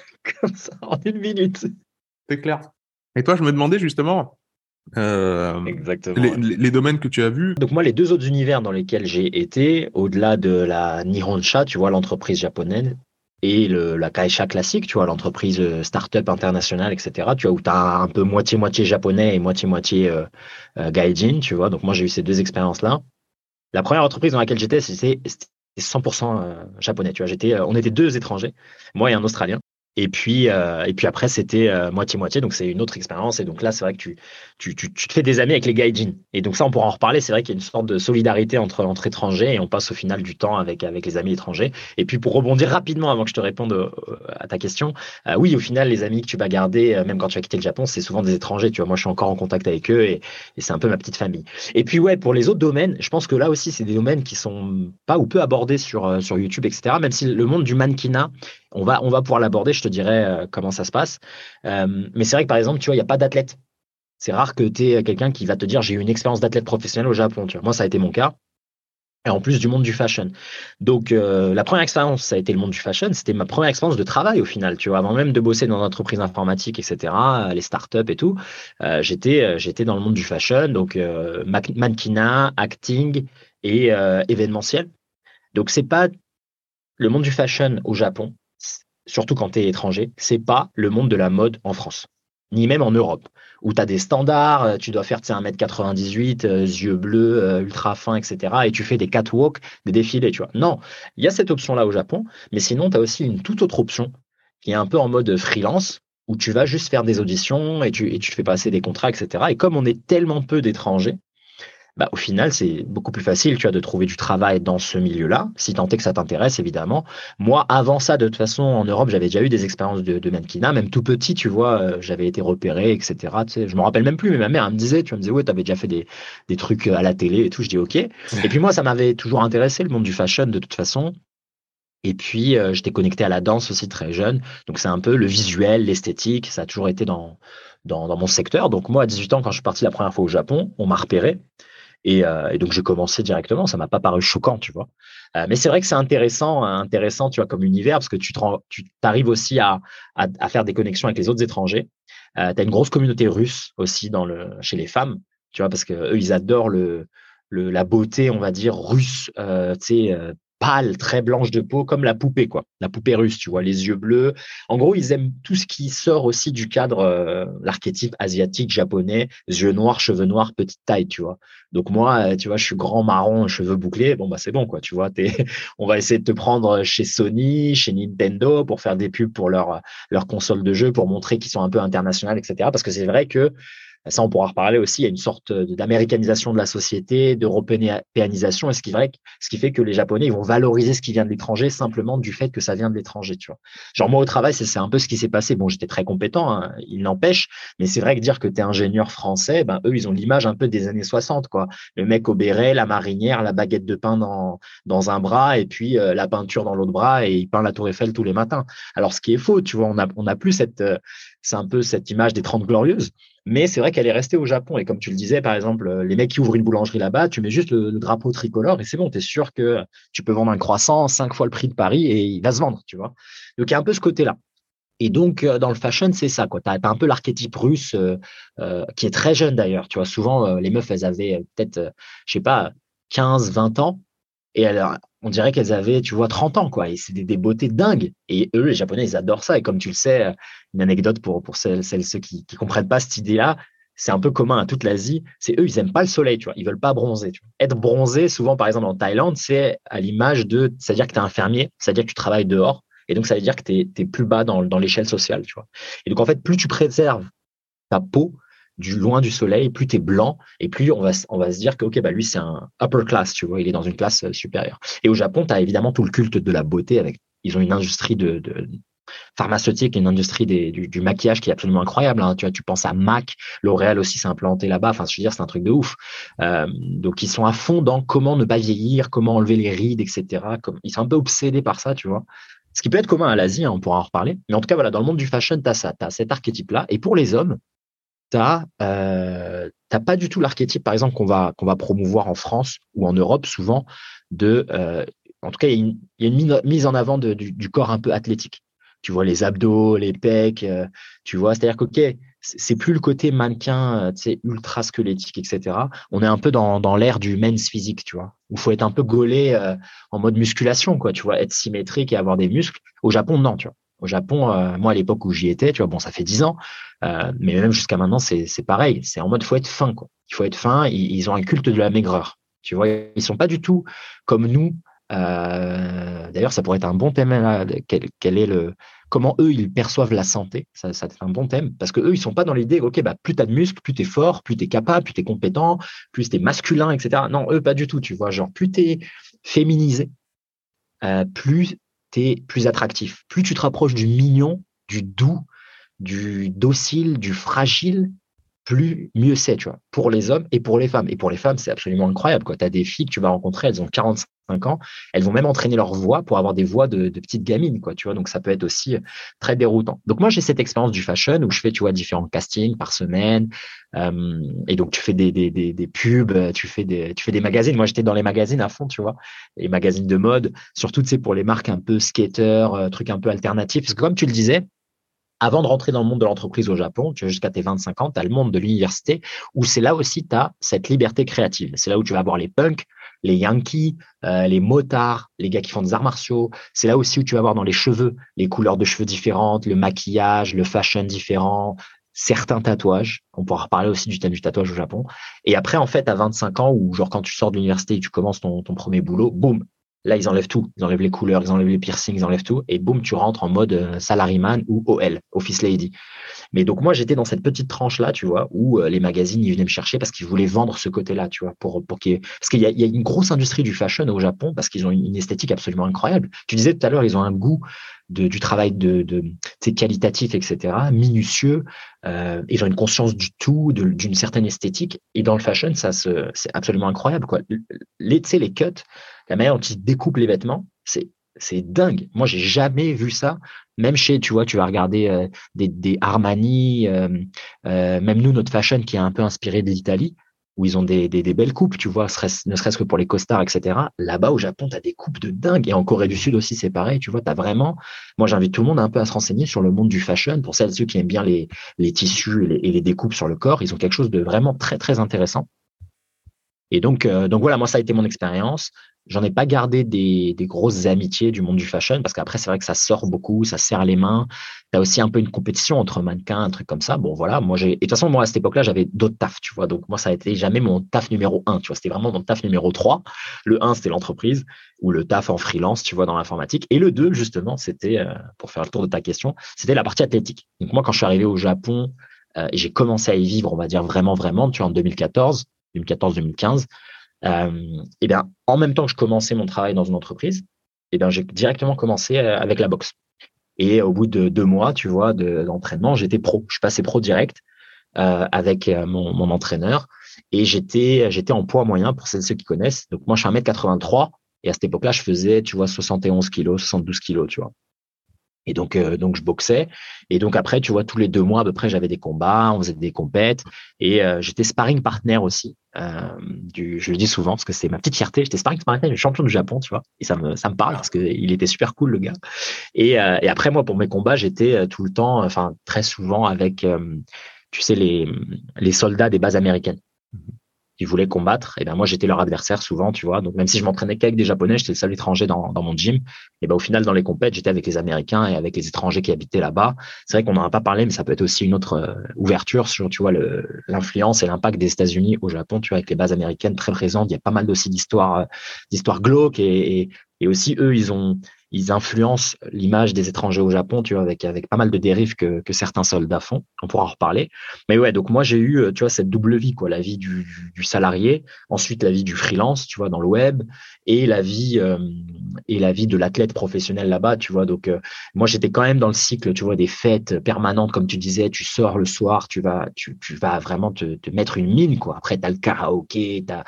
comme ça (laughs) en une minute. C'est clair. Et toi, je me demandais justement euh, Exactement. les, ouais. les- les domaines que tu as vus. Donc moi, les deux autres univers dans lesquels j'ai été, au-delà de la Nihonsha, tu vois, l'entreprise japonaise, et le, la Kaisha classique, tu vois, l'entreprise euh, start-up internationale, etc., tu vois, où tu as un peu moitié-moitié japonais et moitié-moitié euh, euh, gaijin, tu vois. Donc moi, j'ai eu ces deux expériences-là. La première entreprise dans laquelle j'étais, c'était c'était 100% euh, japonais, tu vois. J'étais, on était deux étrangers, moi et un Australien. Et puis, euh, et puis après, c'était euh, moitié-moitié, donc c'est une autre expérience. Et donc là, c'est vrai que tu, tu, tu, tu te fais des amis avec les gaijin. Et donc ça, on pourra en reparler. C'est vrai qu'il y a une sorte de solidarité entre, entre étrangers et on passe au final du temps avec, avec les amis étrangers. Et puis pour rebondir rapidement avant que je te réponde euh, à ta question, oui, au final, les amis que tu vas garder, même quand tu vas quitter le Japon, c'est souvent des étrangers. Tu vois, moi, je suis encore en contact avec eux et, et c'est un peu ma petite famille. Et puis ouais, pour les autres domaines, je pense que là aussi, c'est des domaines qui sont pas ou peu abordés sur, sur YouTube, etc. Même si le monde du mannequinat, on va, pouvoir l'aborder, je te dirai euh, comment ça se passe. Euh, mais c'est vrai que par exemple, tu vois, il n'y a pas d'athlète. C'est rare que tu aies quelqu'un qui va te dire j'ai eu une expérience d'athlète professionnel au Japon. Moi, ça a été mon cas. Et en plus du monde du fashion. Donc, euh, la première expérience, ça a été le monde du fashion. C'était ma première expérience de travail au final. Tu vois, avant même de bosser dans une entreprise informatique, etc., les startups et tout, j'étais, dans le monde du fashion. Donc, ma- mannequinat, acting et événementiel. Donc, c'est pas le monde du fashion au Japon, surtout quand tu es étranger, c'est pas le monde de la mode en France, ni même en Europe, où tu as des standards, euh, tu dois faire tu sais, 1m98, euh, yeux bleus, euh, ultra fins, etc. Et tu fais des catwalks, des défilés, tu vois. Non, il y a cette option-là au Japon, mais sinon, tu as aussi une toute autre option qui est un peu en mode freelance, où tu vas juste faire des auditions et tu, et tu fais passer des contrats, etc. Et comme on est tellement peu d'étrangers, bah, au final, c'est beaucoup plus facile, tu vois, de trouver du travail dans ce milieu-là, si tant est que ça t'intéresse, évidemment. Moi, avant ça, de toute façon, en Europe, j'avais déjà eu des expériences de, de mannequinat, même tout petit, tu vois, euh, j'avais été repéré, etc. Tu sais, je me rappelle même plus, mais ma mère, elle me disait, tu vois, me disait, ouais, t'avais déjà fait des, des trucs à la télé et tout. Je dis, OK. (laughs) Et puis moi, ça m'avait toujours intéressé, le monde du fashion, de toute façon. Et puis, euh, j'étais connecté à la danse aussi très jeune. Donc, c'est un peu le visuel, l'esthétique. Ça a toujours été dans, dans, dans mon secteur. Donc, moi, à 18 ans, quand je suis parti la première fois au Japon, on m'a repéré. Et, euh, et donc, j'ai commencé directement. Ça m'a pas paru choquant, tu vois. Euh, mais c'est vrai que c'est intéressant, hein, intéressant, tu vois, comme univers, parce que tu te arrives aussi à, faire des connexions avec les autres étrangers. Euh, tu as une grosse communauté russe aussi chez les femmes, tu vois, parce que eux, ils adorent la beauté, on va dire, russe, euh, tu sais, euh, pâle, très blanche de peau, comme la poupée, quoi. La poupée russe, tu vois, les yeux bleus. En gros, ils aiment tout ce qui sort aussi du cadre, euh, l'archétype asiatique, japonais, yeux noirs, cheveux noirs, petite taille, tu vois. Donc moi, euh, tu vois, je suis grand marron, cheveux bouclés. Bon bah c'est bon quoi, tu vois. T'es, (laughs) on va essayer de te prendre chez Sony, chez Nintendo pour faire des pubs pour leur leur console de jeu, pour montrer qu'ils sont un peu internationales, etc. Parce que c'est vrai que ça, on pourra reparler aussi. Il y a une sorte d'américanisation de la société, d'européanisation, et ce qui, vrai, ce qui fait que les Japonais ils vont valoriser ce qui vient de l'étranger simplement du fait que ça vient de l'étranger. Tu vois. Genre moi au travail, c'est un peu ce qui s'est passé. Bon, j'étais très compétent, hein, il n'empêche, mais c'est vrai que dire que tu es ingénieur français, ben eux ils ont l'image un peu des années 60, quoi. Le mec au béret, la marinière, la baguette de pain dans dans un bras et puis euh, la peinture dans l'autre bras et il peint la Tour Eiffel tous les matins. Alors ce qui est faux, tu vois, on a on a plus cette euh, c'est un peu cette image des 30 glorieuses. Mais c'est vrai qu'elle est restée au Japon. Et comme tu le disais, par exemple, les mecs qui ouvrent une boulangerie là-bas, tu mets juste le, drapeau tricolore et c'est bon, tu es sûr que tu peux vendre un croissant cinq fois le prix de Paris et il va se vendre, tu vois. Donc il y a un peu ce côté-là. Et donc, dans le fashion, c'est ça. Tu as, un peu l'archétype russe euh, euh, qui est très jeune d'ailleurs. Tu vois, souvent, euh, les meufs, elles avaient peut-être, je sais pas, 15, 20 ans. Et elles, on dirait qu'elles avaient, tu vois, 30 ans, quoi. Et c'est des, beautés dingues. Et eux, les Japonais, ils adorent ça. Et comme tu le sais, une anecdote pour, pour celles, celles ceux qui ne comprennent pas cette idée-là, c'est un peu commun à toute l'Asie, c'est eux, ils aiment pas le soleil, tu vois, ils veulent pas bronzer. Être bronzé, souvent, par exemple, en Thaïlande, c'est à l'image de, c'est-à-dire que tu es un fermier, c'est-à-dire que tu travailles dehors, et donc ça veut dire que tu es, plus bas dans, dans l'échelle sociale, tu vois. Et donc, en fait, plus tu préserves ta peau du loin du soleil, plus tu es blanc, et plus on va, on va se dire que, ok, bah lui, c'est un upper class, tu vois, il est dans une classe euh, supérieure. Et au Japon, tu as évidemment tout le culte de la beauté avec, ils ont une industrie de, de pharmaceutique, une industrie du, maquillage qui est absolument incroyable. Hein. Tu vois, tu penses à MAC, L'Oréal aussi s'est implanté là-bas. Enfin, je veux dire, c'est un truc de ouf. Euh, donc, ils sont à fond dans comment ne pas vieillir, comment enlever les rides, etc. Comme, ils sont un peu obsédés par ça, tu vois. Ce qui peut être commun à l'Asie, hein, on pourra en reparler. Mais en tout cas, voilà, dans le monde du fashion, tu ça, tu as cet archétype-là. Et pour les hommes, tu n'as euh, pas du tout l'archétype, par exemple, qu'on va, qu'on va promouvoir en France ou en Europe souvent, de, euh, en tout cas, il y a une, mise en avant du, corps un peu athlétique tu vois les abdos, les pecs, euh, tu vois. C'est-à-dire que, ok, c'est plus le côté mannequin, euh, tu sais, ultra squelettique, etc. On est un peu dans, dans l'ère du men's physique, tu vois. Où faut être un peu gaulé en mode musculation, quoi, tu vois, être symétrique et avoir des muscles. Au Japon, non, tu vois. Au Japon, moi, à l'époque où j'y étais, tu vois, bon, ça fait dix ans, mais même jusqu'à maintenant, c'est pareil. C'est en mode, faut être fin, quoi. Il faut être fin. Ils, ont un culte de la maigreur. Tu vois, ils sont pas du tout comme nous. D'ailleurs, ça pourrait être un bon thème. Là, quel est le, comment eux, ils perçoivent la santé. Ça, ça un bon thème parce que eux, ils sont pas dans l'idée, OK, bah, plus tu as de muscles, plus tu es fort, plus tu es capable, plus tu es compétent, plus tu es masculin, etc. Non, eux, pas du tout, tu vois. Genre, plus tu es féminisé, euh, plus tu es plus attractif. Plus tu te rapproches du mignon, du doux, du docile, du fragile, plus mieux c'est, tu vois, pour les hommes et pour les femmes. Et pour les femmes, c'est absolument incroyable. Tu as des filles que tu vas rencontrer, elles ont 45 ans, elles vont même entraîner leur voix pour avoir des voix de, petites gamines, quoi, tu vois. Donc ça peut être aussi très déroutant. Donc moi, j'ai cette expérience du fashion où je fais, tu vois, différents castings par semaine. Euh, et donc tu fais des, des, des, pubs, tu fais des, tu fais des magazines. Moi, j'étais dans les magazines à fond, tu vois, les magazines de mode, surtout, tu pour les marques un peu skater, euh, trucs un peu alternatifs. Parce que comme tu le disais, avant de rentrer dans le monde de l'entreprise au Japon, tu jusqu'à tes 25 ans, tu as le monde de l'université où c'est là aussi tu as cette liberté créative. C'est là où tu vas avoir les punks, les yankees, euh, les motards, les gars qui font des arts martiaux. C'est là aussi où tu vas avoir dans les cheveux les couleurs de cheveux différentes, le maquillage, le fashion différent, certains tatouages. On pourra reparler aussi du thème du tatouage au Japon. Et après, en fait, à 25 ans, ou genre quand tu sors de l'université et tu commences ton premier boulot, boum, Là, ils enlèvent tout. Ils enlèvent les couleurs, ils enlèvent les piercings, ils enlèvent tout. Et boum, tu rentres en mode euh, salaryman ou OL, Office Lady. Mais donc, moi, j'étais dans cette petite tranche-là, tu vois, où euh, les magazines, ils venaient me chercher parce qu'ils voulaient vendre ce côté-là, tu vois, pour, pour qu'il parce qu'il y, a une grosse industrie du fashion au Japon parce qu'ils ont une, esthétique absolument incroyable. Tu disais tout à l'heure, ils ont un goût de, du travail de, de qualitatif, etc., minutieux. Euh, ils ont une conscience du tout, d'une certaine esthétique. Et dans le fashion, ça, c'est absolument incroyable, quoi. Les, les cuts, la manière dont ils découpent les vêtements, c'est c'est dingue. Moi, j'ai jamais vu ça. Même chez, tu vois, tu vas regarder euh, des, des, Armani, euh, euh, même nous, notre fashion qui est un peu inspiré de l'Italie, où ils ont des, des, belles coupes, tu vois, ne serait-ce que pour les costards, etc. Là-bas, au Japon, tu as des coupes de dingue. Et en Corée du Sud aussi, c'est pareil. Tu vois, tu vraiment. Moi, j'invite tout le monde un peu à se renseigner sur le monde du fashion. Pour celles et ceux qui aiment bien les, les tissus et les découpes sur le corps, ils ont quelque chose de vraiment très, très intéressant. Et donc, donc voilà, moi, ça a été mon expérience. J'en ai pas gardé des, des, grosses amitiés du monde du fashion parce qu'après, c'est vrai que ça sort beaucoup, ça serre les mains. Tu as aussi un peu une compétition entre mannequins, un truc comme ça. Bon, voilà, moi, j'ai. Et de toute façon, moi, à cette époque-là, j'avais d'autres tafs, tu vois. Donc, moi, ça a été jamais mon taf numéro un, tu vois. C'était vraiment mon taf numéro 3. Le 1, c'était l'entreprise ou le taf en freelance, tu vois, dans l'informatique. Et le 2, justement, c'était, euh, pour faire le tour de ta question, c'était la partie athlétique. Donc, moi, quand je suis arrivé au Japon euh, et j'ai commencé à y vivre, on va dire vraiment, vraiment, tu vois, en 2014, 2014-2015, euh, et bien, en même temps que je commençais mon travail dans une entreprise, et bien, j'ai directement commencé euh, avec la boxe. Et au bout de deux mois, tu vois, d'entraînement, j'étais pro. Je passais pro direct euh, avec mon, mon, entraîneur et j'étais j'étais en poids moyen pour ceux qui connaissent. Donc moi, je suis 1m83 et à cette époque-là, je faisais, tu vois, 71 kilos, 72 kilos, tu vois. Et donc, donc je boxais. Et donc après, tu vois, tous les deux mois à peu près, j'avais des combats, on faisait des compètes. Et j'étais sparring partner aussi. Euh, je le dis souvent parce que c'est ma petite fierté. J'étais sparring partner du champion du Japon, tu vois. Et ça me, ça me parle parce qu'il était super cool le gars. Et, et après moi, pour mes combats, j'étais tout le temps, enfin très souvent avec, tu sais, les, les soldats des bases américaines. Ils voulaient combattre, et ben moi j'étais leur adversaire souvent, tu vois. Donc même si je m'entraînais qu'avec des Japonais, j'étais le seul étranger dans, dans mon gym. Et ben au final dans les compètes, j'étais avec les Américains et avec les étrangers qui habitaient là-bas. C'est vrai qu'on n'en a pas parlé, mais ça peut être aussi une autre euh, ouverture sur, tu vois, l'influence et l'impact des États-Unis au Japon, tu vois, avec les bases américaines très présentes. Il y a pas mal aussi d'histoires, euh, d'histoires glauques et, et aussi eux, ils ont ils influencent l'image des étrangers au Japon, tu vois, avec, avec pas mal de dérives que, que certains soldats font. On pourra en reparler. Mais ouais, donc moi, j'ai eu, euh, tu vois, cette double vie, quoi, la vie du, du, salarié, ensuite la vie du freelance, tu vois, dans le web, et la vie, euh, et la vie de l'athlète professionnel là-bas, tu vois. Donc, euh, moi, j'étais quand même dans le cycle, tu vois, des fêtes permanentes, comme tu disais, tu sors le soir, tu vas, tu, tu vas vraiment te, te mettre une mine, quoi. Après, tu as le karaoké, tu as,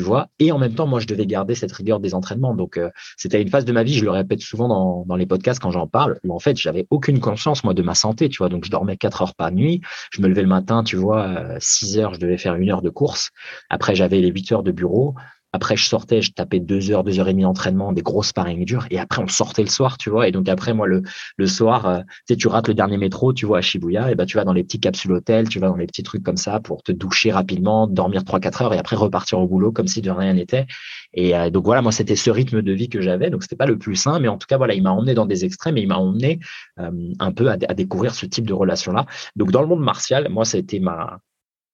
vois. Et en même temps, moi, je devais garder cette rigueur des entraînements. Donc, euh, c'était une phase de ma vie, je le répète souvent dans, dans les podcasts quand j'en parle, où en fait, j'avais aucune conscience, moi, de ma santé, tu vois. Donc, je dormais quatre heures par nuit. Je me levais le matin, tu vois, 6 heures, je devais faire une heure de course. Après, j'avais les 8 heures de bureau. Après, je sortais, je tapais deux heures, deux heures et demie d'entraînement, des grosses sparring dures. Et après, on sortait le soir, tu vois. Et donc après, moi, le, le soir, euh, tu sais, tu rates le dernier métro, tu vois, à Shibuya, et ben, tu vas dans les petits capsules hôtels, tu vas dans les petits trucs comme ça pour te doucher rapidement, dormir trois, quatre heures et après repartir au boulot comme si de rien n'était. Et euh, donc voilà, moi, c'était ce rythme de vie que j'avais. Donc c'était pas le plus sain, mais en tout cas, voilà, il m'a emmené dans des extrêmes et il m'a emmené euh, un peu à, à découvrir ce type de relation-là. Donc dans le monde martial, moi, ça a été ma,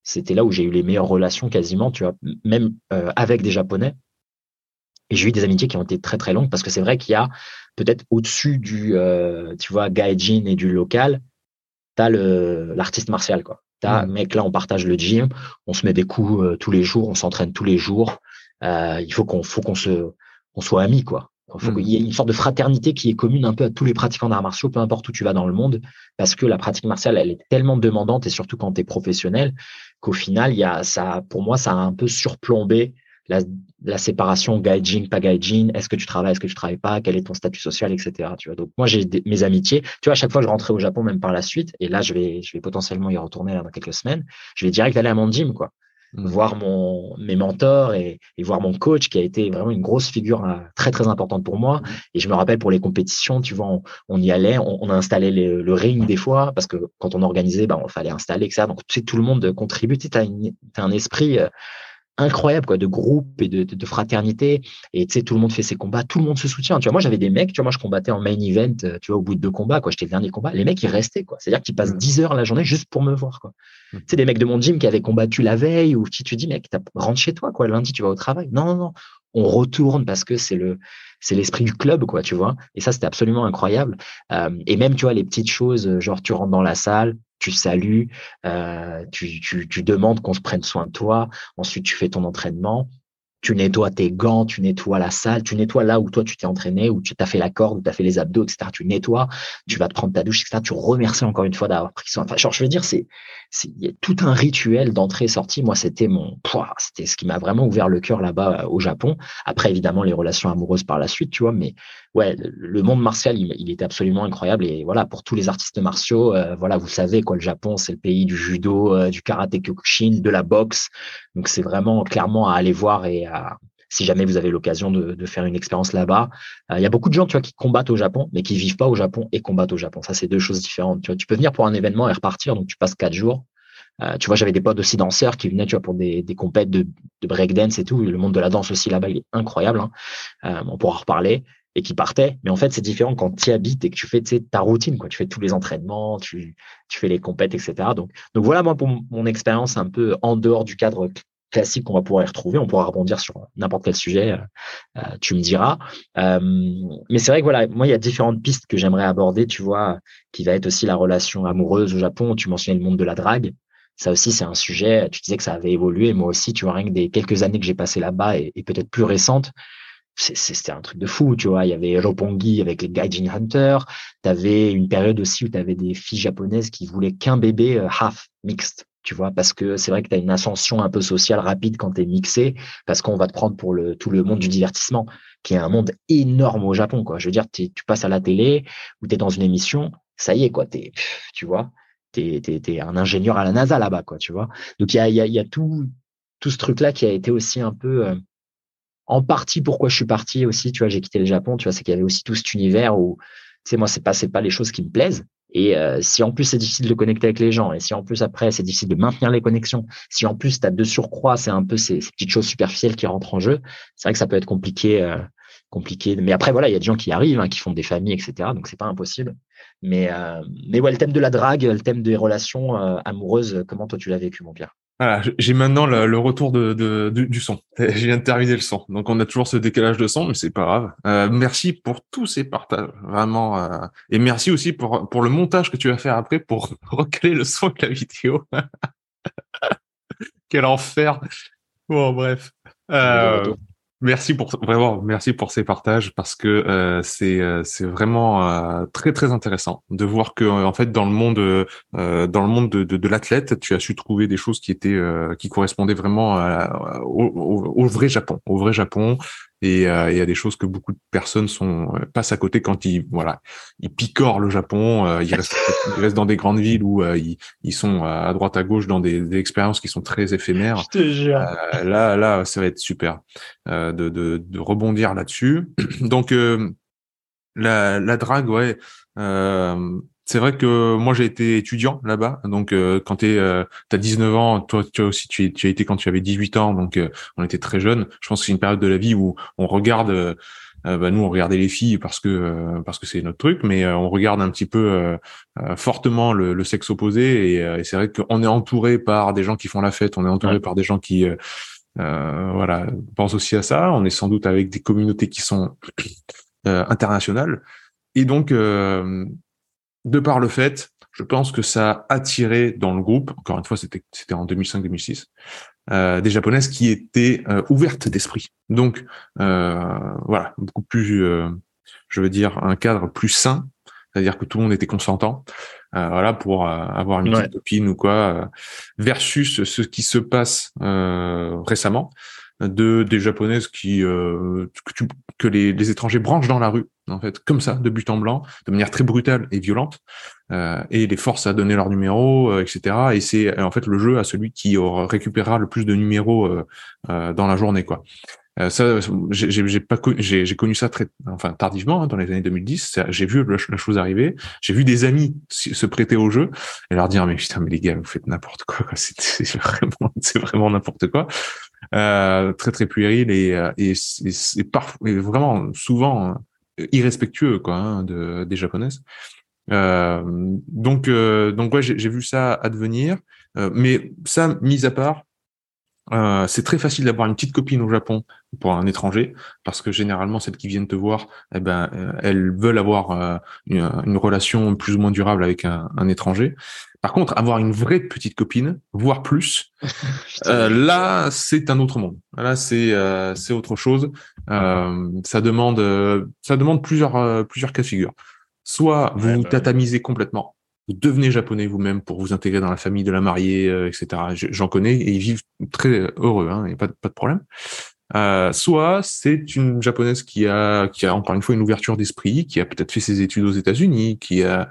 c'était là où j'ai eu les meilleures relations quasiment, tu vois, même euh, avec des Japonais. Et j'ai eu des amitiés qui ont été très très longues parce que c'est vrai qu'il y a peut-être au-dessus du, euh, tu vois, gaijin et du local, tu as l'artiste martial, quoi. T'as, mmh. mec, là, on partage le gym, on se met des coups euh, tous les jours, on s'entraîne tous les jours. Euh, il faut qu'on, faut qu'on se, on soit amis, quoi. Il faut mmh. qu'il y ait une sorte de fraternité qui est commune un peu à tous les pratiquants d'arts martiaux, peu importe où tu vas dans le monde, parce que la pratique martiale, elle est tellement demandante et surtout quand tu es professionnel, qu'au final, il y a ça, pour moi, ça a un peu surplombé la, la séparation gaijin, pas gaijin, est-ce que tu travailles, est-ce que tu travailles pas, quel est ton statut social, etc. Tu vois. Donc moi j'ai mes amitiés. Tu vois, à chaque fois je rentrais au Japon, même par la suite, et là je vais, je vais potentiellement y retourner dans quelques semaines. Je vais direct aller à mon gym, quoi. Mmh. Voir mon, mes mentors et, et, voir mon coach qui a été vraiment une grosse figure euh, très très importante pour moi. Et je me rappelle pour les compétitions, tu vois, on, on y allait, on, on a installé le, le, ring des fois parce que quand on organisait, bah, on fallait installer, etc. Donc tu sais, tout le monde contribue. Tu as, as, un esprit. Euh, incroyable quoi de groupe et de, de, de fraternité. Et tu sais tout le monde fait ses combats tout le monde se soutient. Tu vois moi j'avais des mecs tu vois moi je combattais en main event euh, tu vois au bout de deux combats quoi. J'étais le dernier combat. Les mecs ils restaient quoi. C'est à dire qu'ils passent 10 mmh. heures la journée juste pour me voir quoi. C'est des mecs de mon gym qui avaient combattu la veille ou qui tu dis mec rentre chez toi quoi lundi tu vas au travail. Non non non. On retourne parce que c'est le c'est l'esprit du club quoi tu vois. Et ça c'était absolument incroyable. Euh, et même tu vois les petites choses genre tu rentres dans la salle tu salues, euh, tu, tu, tu demandes qu'on se prenne soin de toi, ensuite tu fais ton entraînement, tu nettoies tes gants, tu nettoies la salle, tu nettoies là où toi tu t'es entraîné, où tu t'as fait la corde, où tu as fait les abdos, etc. Tu nettoies, tu vas te prendre ta douche, etc. Tu remercies encore une fois d'avoir pris soin. Enfin, genre, je veux dire, c'est, il y a tout un rituel d'entrée sortie. Moi, c'était mon, c'était ce qui m'a vraiment ouvert le cœur là-bas euh, au Japon. Après, évidemment, les relations amoureuses par la suite, tu vois, mais ouais, le monde martial, il, il était absolument incroyable. Et voilà, pour tous les artistes martiaux, euh, voilà, vous savez quoi, le Japon, c'est le pays du judo, euh, du karaté kyokushin, de la boxe. Donc, c'est vraiment clairement à aller voir et si jamais vous avez l'occasion de, de, faire une expérience là-bas. Euh, il y a beaucoup de gens, tu vois, qui combattent au Japon, mais qui vivent pas au Japon et combattent au Japon. Ça, c'est deux choses différentes. Tu vois, tu peux venir pour un événement et repartir, donc tu passes quatre jours. Euh, tu vois, j'avais des potes aussi danseurs qui venaient, tu vois, pour des, des compètes de, de breakdance et tout. Le monde de la danse aussi là-bas, il est incroyable. Hein. Euh, on pourra reparler et qui partaient. Mais en fait, c'est différent quand tu y habites et que tu fais ta routine, quoi. Tu fais tous les entraînements, tu, tu fais les compètes, etc. Donc, donc voilà, moi, pour mon expérience un peu en dehors du cadre classique qu'on va pouvoir y retrouver. On pourra rebondir sur n'importe quel sujet, euh, euh, tu me diras. Euh, mais c'est vrai que voilà, moi, il y a différentes pistes que j'aimerais aborder, tu vois, qui va être aussi la relation amoureuse au Japon. Tu mentionnais le monde de la drague. Ça aussi, c'est un sujet. Tu disais que ça avait évolué. Moi aussi, tu vois, rien que des quelques années que j'ai passées là-bas et, peut-être plus récentes, c'était un truc de fou, tu vois. Il y avait Roppongi avec les Gaijin Hunter. Tu avais une période aussi où tu avais des filles japonaises qui voulaient qu'un bébé half mixed tu vois, parce que c'est vrai que tu as une ascension un peu sociale rapide quand tu es mixé, parce qu'on va te prendre pour le, tout le monde du divertissement, qui est un monde énorme au Japon, quoi. Je veux dire, tu passes à la télé ou tu es dans une émission, ça y est, quoi, tu vois, tu es, un ingénieur à la NASA là-bas, quoi, tu vois. Donc, il y a, y, a, tout, tout ce truc-là qui a été aussi un peu, euh, en partie pourquoi je suis parti aussi, tu vois, j'ai quitté le Japon, tu vois, c'est qu'il y avait aussi tout cet univers où, tu sais, moi, c'est pas, pas les choses qui me plaisent, Et euh, si en plus c'est difficile de connecter avec les gens, et si en plus après c'est difficile de maintenir les connexions, si en plus tu as de surcroît, c'est un peu ces, petites choses superficielles qui rentrent en jeu, c'est vrai que ça peut être compliqué. Euh, compliqué. Mais après, voilà, il y a des gens qui arrivent, hein, qui font des familles, etc. Donc c'est pas impossible. Mais, euh, mais ouais, le thème de la drague, le thème des relations amoureuses, comment toi tu l'as vécu, mon Pierre? Voilà, j'ai maintenant le, retour de, du son. (laughs) Je viens de terminer le son, donc on a toujours ce décalage de son, mais c'est pas grave. Euh, merci pour tous ces partages, vraiment, euh, et merci aussi pour pour le montage que tu vas faire après pour (laughs) recaler le son avec la vidéo. (laughs) Quel enfer. Bon, bref. Euh, Merci pour vraiment merci pour ces partages parce que euh, c'est euh, c'est vraiment euh, très très intéressant de voir que en fait dans le monde dans le monde de, de, de l'athlète tu as su trouver des choses qui étaient qui correspondaient vraiment au, au, vrai Japon au vrai Japon et euh, il y a des choses que beaucoup de personnes sont euh, passent à côté quand ils voilà ils picorent le Japon euh, ils, restent, (laughs) ils restent dans des grandes villes où ils, ils sont à droite à gauche dans des, des expériences qui sont très éphémères Je te jure. là là ça va être super de, de, de rebondir là-dessus (clears throat) donc la, la drague ouais c'est vrai que moi j'ai été étudiant là-bas, donc euh, quand tu euh, as 19 ans, toi, tu aussi tu, tu, as été quand tu avais 18 ans, donc euh, on était très jeunes. Je pense que c'est une période de la vie où on regarde, euh, bah, nous on regardait les filles parce que parce que c'est notre truc, mais on regarde un petit peu fortement le, le, sexe opposé. Et, c'est vrai qu'on est entouré par des gens qui font la fête, on est entouré par des gens qui voilà pensent aussi à ça. On est sans doute avec des communautés qui sont internationales. Et donc de par le fait, je pense que ça a attiré dans le groupe, encore une fois, c'était c'était en 2005-2006, euh, des japonaises qui étaient euh, ouvertes d'esprit. Donc euh, voilà, beaucoup plus, euh, je veux dire, un cadre plus sain, c'est-à-dire que tout le monde était consentant, euh, voilà, pour avoir une petite copine ou quoi, versus ce qui se passe récemment de des japonaises qui que, que les, les étrangers branchent dans la rue en fait, comme ça, de but en blanc, de manière très brutale et violente, euh, et les forces à donner leur numéro, euh, etc. Et c'est en fait le jeu à celui qui récupérera le plus de numéros euh, dans la journée, quoi. ça, j'ai pas j'ai connu ça très, enfin tardivement hein, dans les années 2010. J'ai vu la chose arriver. J'ai vu des amis se prêter au jeu et leur dire mais putain mais les gars vous faites n'importe quoi. C'est vraiment c'est vraiment n'importe quoi. Très très puéril et et c'est parfois vraiment souvent irrespectueux quoi hein, de, des japonaises. Euh, donc euh, donc ouais j'ai vu ça advenir, euh, mais ça mis à part, euh, c'est très facile d'avoir une petite copine au Japon pour un étranger, parce que généralement celles qui viennent te voir, eh ben, euh, elles veulent avoir euh, une, relation plus ou moins durable avec un, un, étranger. Par contre, avoir une vraie petite copine, voire plus, (laughs) là c'est un autre monde. Là c'est c'est autre chose. ça demande ça demande plusieurs plusieurs cas de figure. Soit vous vous bah tatamisez complètement, vous devenez japonais vous-même pour vous intégrer dans la famille de la mariée, euh, etc. J'en connais et ils vivent très heureux, hein, a pas, pas de problème. Euh, soit c'est une japonaise qui a, qui a encore une fois une ouverture d'esprit, qui a peut-être fait ses études aux États-Unis, qui a, euh,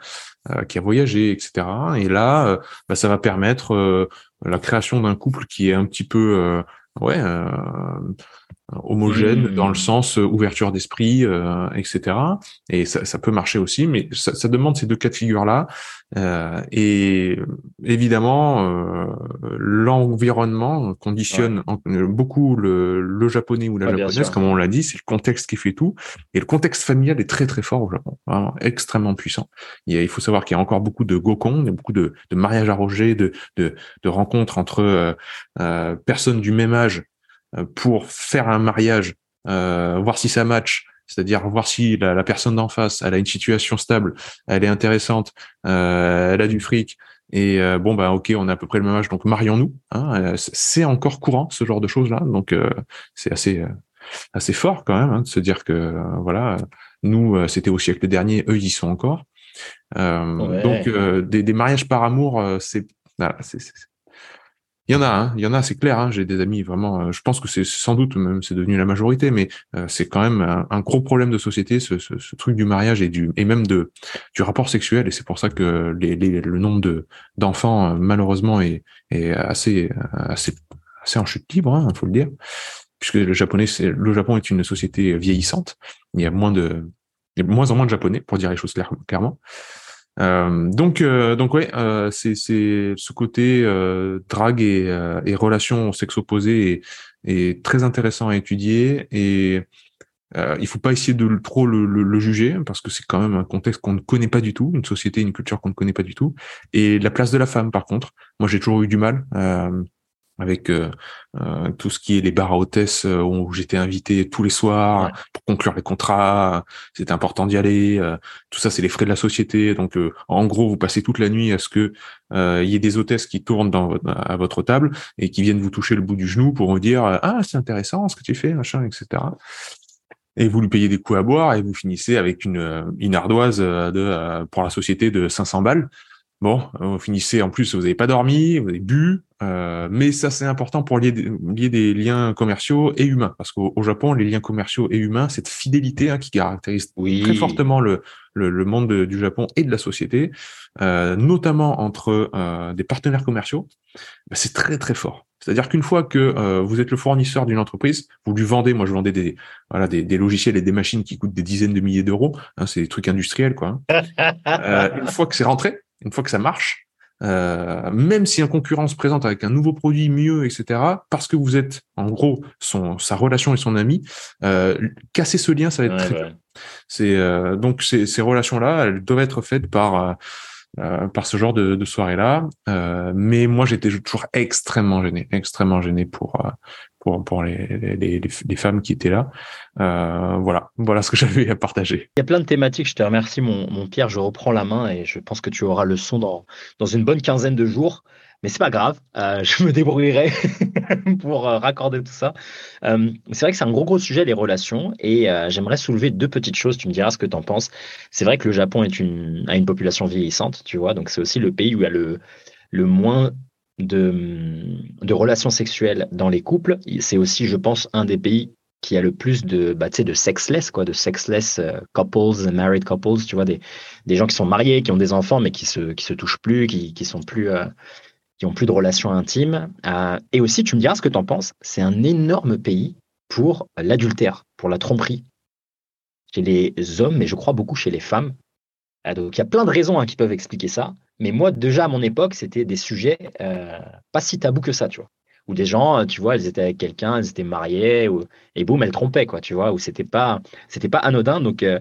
qui a voyagé, etc. Et là, euh, bah, ça va permettre la création d'un couple qui est un petit peu, ouais, homogène mmh. dans le sens euh, ouverture d'esprit, euh, etc. Et ça, ça, peut marcher aussi, mais ça, ça demande ces deux cas de figure là. Euh, et évidemment, euh, l'environnement conditionne beaucoup le, le, japonais ou la japonaise, comme on l'a dit, c'est le contexte qui fait tout. Et le contexte familial est très très fort au Japon, vraiment extrêmement puissant. Il, il faut savoir qu'il y a encore beaucoup de gokon, il y a beaucoup de, de mariages arrogés, de, de, de rencontres entre euh, personnes du même âge euh, pour faire un mariage, euh, voir si ça match, c'est-à-dire voir si la, la personne d'en face, elle a une situation stable, elle est intéressante, euh, elle a du fric, et euh, bon bah ok, on a à peu près le même âge, donc marions-nous. Hein, c'est encore courant ce genre de choses là, donc c'est assez assez fort quand même hein, de se dire que voilà, nous c'était au siècle dernier, eux ils y sont encore. Donc des, des, mariages par amour, c'est voilà, c'est il y en a, hein, il y en a, c'est clair. Hein, J'ai des amis vraiment. Euh, je pense que c'est sans doute même c'est devenu la majorité, mais euh, c'est quand même un, gros problème de société, ce, ce, ce, truc du mariage et du et même de du rapport sexuel. Et c'est pour ça que les, les, le nombre de d'enfants euh, malheureusement est, est assez assez assez en chute libre, il hein, faut le dire, puisque le japonais, c'est le Japon est une société vieillissante. Il y a moins de il y a moins en moins de japonais pour dire les choses clairement. Euh, donc, euh, donc ouais, euh, c'est ce côté euh, drague et, euh, et relation au sexe opposé est, est, très intéressant à étudier et euh, il faut pas essayer de trop le, le, le juger parce que c'est quand même un contexte qu'on ne connaît pas du tout, une société, une culture qu'on ne connaît pas du tout. Et la place de la femme, par contre, moi j'ai toujours eu du mal. Euh, avec euh, euh, tout ce qui est les bars à hôtesse euh, où j'étais invité tous les soirs ouais. pour conclure les contrats. C'était important d'y aller. Euh, tout ça, c'est les frais de la société. Donc, euh, en gros, vous passez toute la nuit à ce que il y ait des hôtesses qui tournent dans, à votre table et qui viennent vous toucher le bout du genou pour vous dire ah c'est intéressant ce que tu fais machin etc. Et vous lui payez des coups à boire et vous finissez avec une, une ardoise de, pour la société de 500 balles. Bon, vous finissez en plus, vous n'avez pas dormi, vous avez bu, euh, mais ça c'est important pour lier, lier, des liens commerciaux et humains, parce qu'au Japon, les liens commerciaux et humains, cette fidélité hein, qui caractérise oui. très fortement le, le, le monde de, du Japon et de la société, euh, notamment entre euh, des partenaires commerciaux, bah, c'est très très fort. C'est-à-dire qu'une fois que euh, vous êtes le fournisseur d'une entreprise, vous lui vendez, moi je vendais des voilà des, des, logiciels et des machines qui coûtent des dizaines de milliers d'euros, hein, c'est des trucs industriels quoi. Hein. (laughs) Euh, une fois que c'est rentré, une fois que ça marche, euh, même si un concurrent se présente avec un nouveau produit mieux, etc., parce que vous êtes en gros son sa relation et son ami, euh, casser ce lien, ça va être ouais, très ouais. C'est euh, donc ces, ces relations-là, elles doivent être faites par euh, par ce genre de, de soirée-là. Euh, mais moi, j'étais toujours extrêmement gêné, extrêmement gêné pour pour, pour les, les, les, femmes qui étaient là. Euh, voilà, voilà ce que (laughs) j'avais à partager. Il y a plein de thématiques. Je te remercie, mon, mon, Pierre. Je reprends la main et je pense que tu auras le son dans, dans une bonne quinzaine de jours. Mais c'est pas grave, euh, (laughs) je me débrouillerai (laughs) pour euh, raccorder tout ça. Euh, c'est vrai que c'est un gros gros sujet les relations et j'aimerais soulever deux petites choses. Tu me diras ce que tu en penses. C'est vrai que le Japon est une, a une population vieillissante, tu vois, donc c'est aussi le pays où il y a le, le moins de, de relations sexuelles dans les couples. C'est aussi, je pense, un des pays qui a le plus de, bah, de sexless, quoi, de sexless couples, married couples, tu vois, des, des gens qui sont mariés, qui ont des enfants, mais qui se, qui se touchent plus, qui, qui sont plus, qui ont plus de relations intimes. Euh, et aussi, tu me diras ce que tu en penses, c'est un énorme pays pour l'adultère, pour la tromperie. Chez les hommes, mais je crois beaucoup chez les femmes. Euh, donc, il y a plein de raisons hein, qui peuvent expliquer ça. Mais moi, déjà à mon époque, c'était des sujets euh, pas si tabous que ça, tu vois. Ou des gens, tu vois, elles étaient avec quelqu'un, elles étaient mariées, et boum, elles trompaient, quoi, tu vois, ou c'était pas, c'était pas anodin. Donc, euh,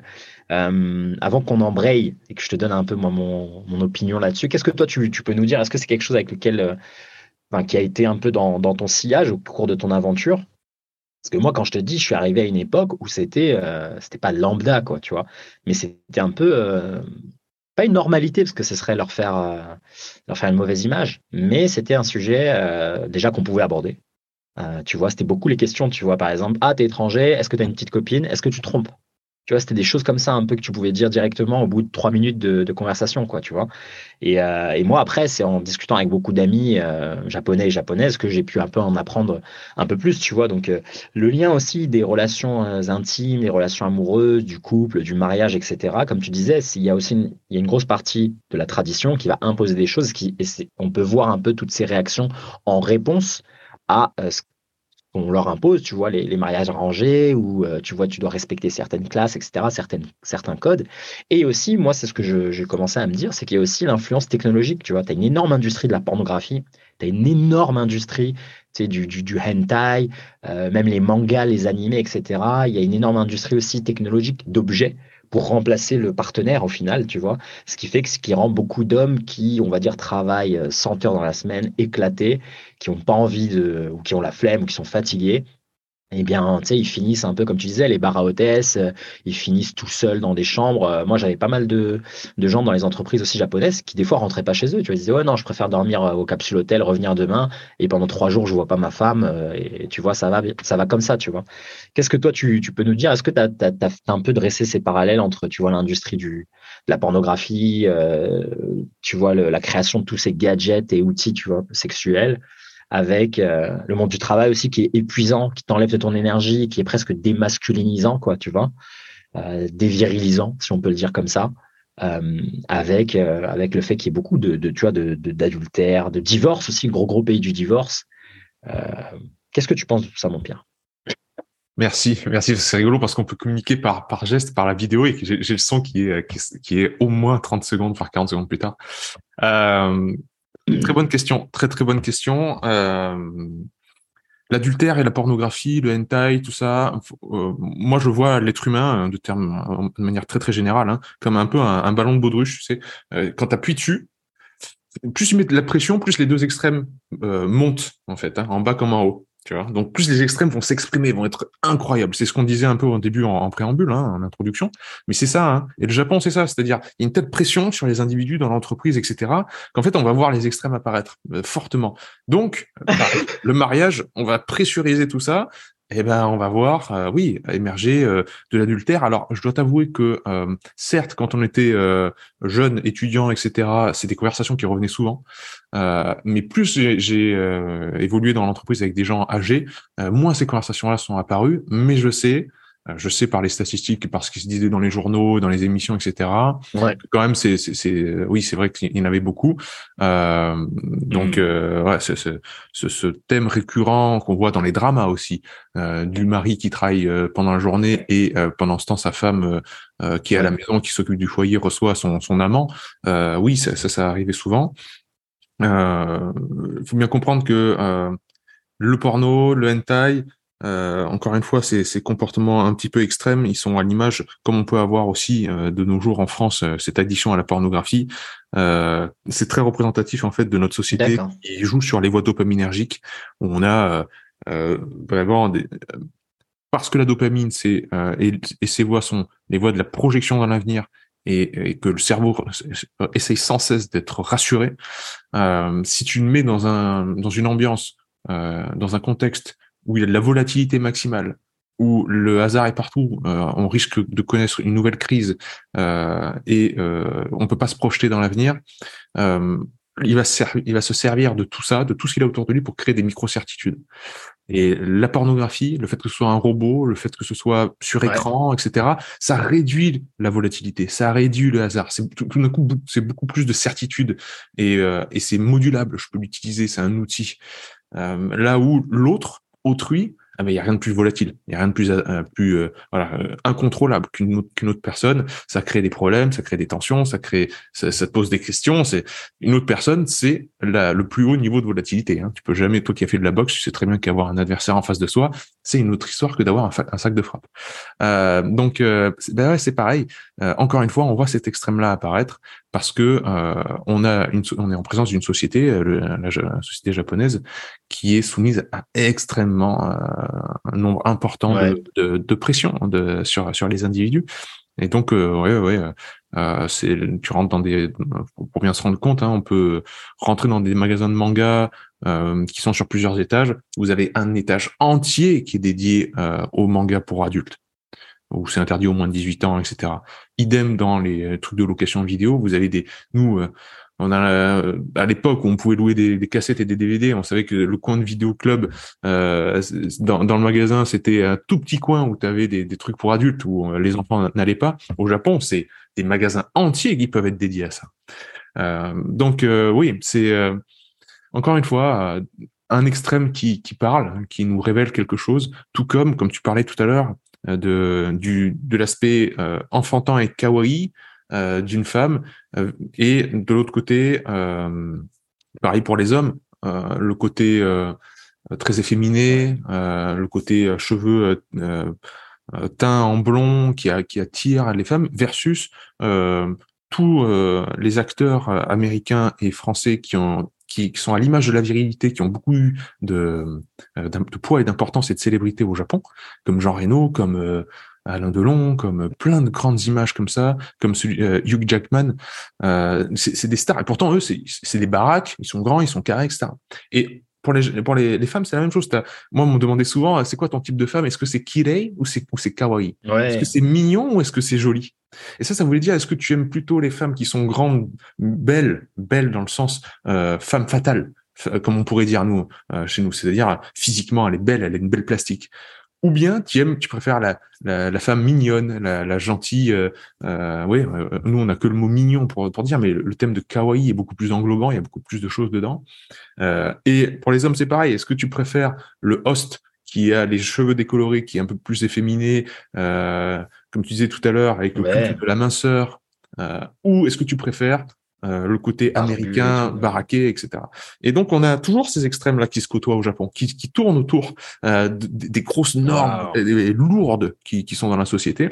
euh, avant qu'on embraye et que je te donne un peu mon, opinion là-dessus, qu'est-ce que toi tu, peux nous dire? Est-ce que c'est quelque chose avec lequel, euh, qui a été un peu dans, ton sillage au cours de ton aventure? Parce que moi, quand je te dis, je suis arrivé à une époque où c'était, euh, c'était pas lambda, quoi, tu vois, mais c'était un peu euh, pas une normalité parce que ce serait leur faire euh, leur faire une mauvaise image, mais c'était un sujet euh, déjà qu'on pouvait aborder. Euh, tu vois, c'était beaucoup les questions. Tu vois, par exemple, ah, t'es étranger, est-ce que t'as une petite copine, est-ce que tu trompes? Tu vois, c'était des choses comme ça un peu que tu pouvais dire directement au bout de trois minutes de, conversation, quoi, tu vois. Et, euh, et moi, après, c'est en discutant avec beaucoup d'amis euh, japonais et japonaises que j'ai pu un peu en apprendre un peu plus, tu vois. Donc, euh, le lien aussi des relations euh, intimes, des relations amoureuses, du couple, du mariage, etc. Comme tu disais, il y a aussi une, il y a une grosse partie de la tradition qui va imposer des choses. Qui, et on peut voir un peu toutes ces réactions en réponse à ce on leur impose, tu vois, les, mariages arrangés, où euh, tu vois, tu dois respecter certaines classes, etc., certaines, certains codes. Et aussi, moi, c'est ce que j'ai commencé à me dire, c'est qu'il y a aussi l'influence technologique, tu vois. Tu as une énorme industrie de la pornographie, tu as une énorme industrie tu sais, du, du, du hentai, euh, même les mangas, les animés, etc. Il y a une énorme industrie aussi technologique d'objets pour remplacer le partenaire au final, tu vois. Ce qui fait que ce qui rend beaucoup d'hommes qui, on va dire, travaillent 100 heures dans la semaine, éclatés, qui n'ont pas envie de, ou qui ont la flemme, ou qui sont fatigués, eh bien, tu sais, ils finissent un peu comme tu disais, les bars à hôtesse, euh, ils finissent tout seuls dans des chambres. Euh, moi, j'avais pas mal de, de gens dans les entreprises aussi japonaises qui des fois rentraient pas chez eux. Tu vois, ils disaient ouais non, je préfère dormir euh, au capsule hôtel, revenir demain et pendant trois jours je vois pas ma femme. Et tu vois, ça va, ça va comme ça, tu vois. Qu'est-ce que toi tu, tu peux nous dire? Est-ce que tu as, un peu dressé ces parallèles entre, tu vois, l'industrie du de la pornographie, tu vois, la création de tous ces gadgets et outils, tu vois, sexuels avec euh, le monde du travail aussi qui est épuisant, qui t'enlève de ton énergie, qui est presque démasculinisant, quoi, tu vois, euh, dévirilisant, si on peut le dire comme ça, euh, avec avec le fait qu'il y ait beaucoup de, de tu vois, d'adultère, de, de, divorce aussi, gros gros pays du divorce. Qu'est-ce que tu penses de tout ça, mon Pierre? Merci, merci. C'est rigolo parce qu'on peut communiquer par, par geste, par la vidéo et j'ai le son qui est, qui, au moins 30 secondes, voire 40 secondes plus tard. Très bonne question, très très bonne question. Euh, L'adultère et la pornographie, le hentai, tout ça, euh, moi je vois l'être humain, de, terme, de manière très très générale, hein, comme un peu un, ballon de baudruche. Tu sais, euh, quand tu appuies dessus, plus tu mets de la pression, plus les deux extrêmes euh, montent en fait, hein, en bas comme en haut. Donc plus les extrêmes vont s'exprimer, vont être incroyables. C'est ce qu'on disait un peu au début en, préambule, hein, en introduction. Mais c'est ça. Hein. Et le Japon, c'est ça. C'est-à-dire, il y a une telle pression sur les individus dans l'entreprise, etc., qu'en fait, on va voir les extrêmes apparaître euh, fortement. Donc, bah, le mariage, on va pressuriser tout ça eh ben, on va voir, euh, oui, émerger euh, de l'adultère. Alors, je dois t'avouer que, euh, certes, quand on était jeune, étudiant, etc., c'est des conversations qui revenaient souvent. mais plus j'ai évolué dans l'entreprise avec des gens âgés, moins ces conversations-là sont apparues. Mais je sais euh, je sais par les statistiques, par ce qui se disait dans les journaux, dans les émissions, etc. Ouais. Quand même, c'est, c'est, oui, c'est vrai qu'il y en avait beaucoup. Euh, donc, mm. euh, ouais, c'est, ce, ce, thème récurrent qu'on voit dans les dramas aussi, euh, du mari qui travaille euh, pendant la journée et pendant ce temps sa femme qui est à la maison, qui s'occupe du foyer, reçoit son, son amant. oui, ça, ça, ça arrivait souvent. Il faut bien comprendre que le porno, le hentai, euh, encore une fois, ces, ces, comportements un petit peu extrêmes, ils sont à l'image, comme on peut avoir aussi euh, de nos jours en France, euh, cette addiction à la pornographie. Euh, c'est très représentatif en fait de notre société qui joue sur les voies dopaminergiques, où on a vraiment des, parce que la dopamine, c'est et, et, ces voies sont les voies de la projection dans l'avenir. Et, et, que le cerveau essaye sans cesse d'être rassuré. si tu le mets dans un dans une ambiance, dans un contexte où il y a de la volatilité maximale, où le hasard est partout, euh, on risque de connaître une nouvelle crise euh, et euh, on peut pas se projeter dans l'avenir. Euh, il va, se il va se servir de tout ça, de tout ce qu'il a autour de lui pour créer des micro-certitudes. Et la pornographie, le fait que ce soit un robot, le fait que ce soit sur écran, etc., ça réduit la volatilité, ça réduit le hasard. C'est tout, d'un coup, c'est beaucoup plus de certitude et, euh, et c'est modulable. Je peux l'utiliser, c'est un outil. Euh, là où l'autre, autrui, ah il y a rien de plus volatile, il y a rien de plus euh, plus euh, voilà euh, incontrôlable qu'une autre, personne. Ça crée des problèmes, ça crée des tensions, ça crée ça, te pose des questions. C'est une autre personne, c'est le plus haut niveau de volatilité. Hein. Tu peux jamais toi qui as fait de la boxe, tu sais très bien qu'avoir un adversaire en face de soi, c'est une autre histoire que d'avoir un, un, sac de frappe. Donc ben ouais, c'est pareil. Encore une fois, on voit cet extrême-là apparaître parce que euh, on a une, on est en présence d'une société, la, la, société japonaise, qui est soumise à extrêmement euh, un nombre important de, de, de, pression de, sur sur les individus. Et donc, euh, ouais, ouais, euh, c'est, tu rentres dans des, pour bien se rendre compte, hein, on peut rentrer dans des magasins de manga euh, qui sont sur plusieurs étages. Vous avez un étage entier qui est dédié euh, au manga pour adultes où c'est interdit au moins de 18 ans, etc. Idem dans les trucs de location vidéo, vous avez des, nous, on a à l'époque où on pouvait louer des, cassettes et des DVD, on savait que le coin de vidéo club euh, dans, le magasin c'était un tout petit coin où tu avais des, trucs pour adultes où euh, les enfants n'allaient pas. Au Japon, c'est des magasins entiers qui peuvent être dédiés à ça. Euh, donc euh, oui, c'est euh, encore une fois un extrême qui, qui parle, qui nous révèle quelque chose, tout comme comme tu parlais tout à l'heure de du de l'aspect enfantin et kawaii euh, d'une femme euh, et de l'autre côté, euh, pareil pour les hommes, le côté très efféminé, le côté cheveux teint en blond qui, a, qui attire les femmes versus tous les acteurs américains et français qui ont qui, sont à l'image de la virilité, qui ont beaucoup eu de, de poids et d'importance et de célébrité au Japon, comme Jean Reno, comme Alain Delon, comme plein de grandes images comme ça, comme celui, euh, Hugh Jackman. Euh, c'est des stars. Et pourtant, eux, c'est des baraques, ils sont grands, ils sont carrés, etc. Et pour les, pour les, les femmes, c'est la même chose. Moi, on me demandait souvent, c'est quoi ton type de femme? Est-ce que c'est kirei ou c'est ou c'est kawaii? Est-ce que c'est mignon ou est-ce que c'est joli? Et ça, ça voulait dire, est-ce que tu aimes plutôt les femmes qui sont grandes, belles, belles dans le sens euh, femme fatale, comme on pourrait dire nous euh, chez nous, c'est-à-dire physiquement, elle est belle, elle a une belle plastique ou bien tu aimes, tu préfères la, la, la femme mignonne, la, la gentille. Euh, euh, oui, euh, nous on a que le mot mignon pour, pour dire, mais le thème de kawaii est beaucoup plus englobant, il y a beaucoup plus de choses dedans. Euh, et pour les hommes, c'est pareil. Est-ce que tu préfères le host qui a les cheveux décolorés, qui est un peu plus efféminé, comme tu disais tout à l'heure, avec le culte de la minceur, ou est-ce que tu préfères euh, le côté américain, baraqué, etc. Et donc on a toujours ces extrêmes là qui se côtoient au Japon, qui, qui tournent autour euh, des grosses normes et, lourdes qui, qui, sont dans la société.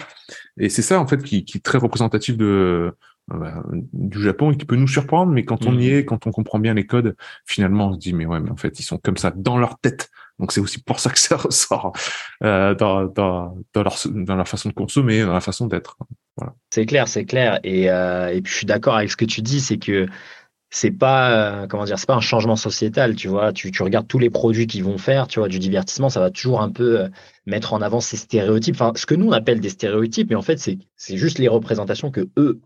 Et c'est ça en fait qui, qui est très représentatif de euh, bah, du Japon et qui peut nous surprendre, mais quand on y mhm. est, quand on comprend bien les codes, finalement on se dit mais ouais, mais en fait ils sont comme ça dans leur tête. Donc c'est aussi pour ça que ça (laughs) ressort euh, dans, dans, dans, leur, dans leur façon de consommer, dans la façon d'être. C'est clair, c'est clair. Et, euh, et puis je suis d'accord avec ce que tu dis, c'est que c'est pas euh, comment dire, c'est pas un changement sociétal, tu vois. Tu, regardes tous les produits qu'ils vont faire, tu vois, du divertissement, ça va toujours un peu euh, mettre en avant ces stéréotypes. Enfin, ce que nous on appelle des stéréotypes, mais en fait c'est c'est juste les représentations que eux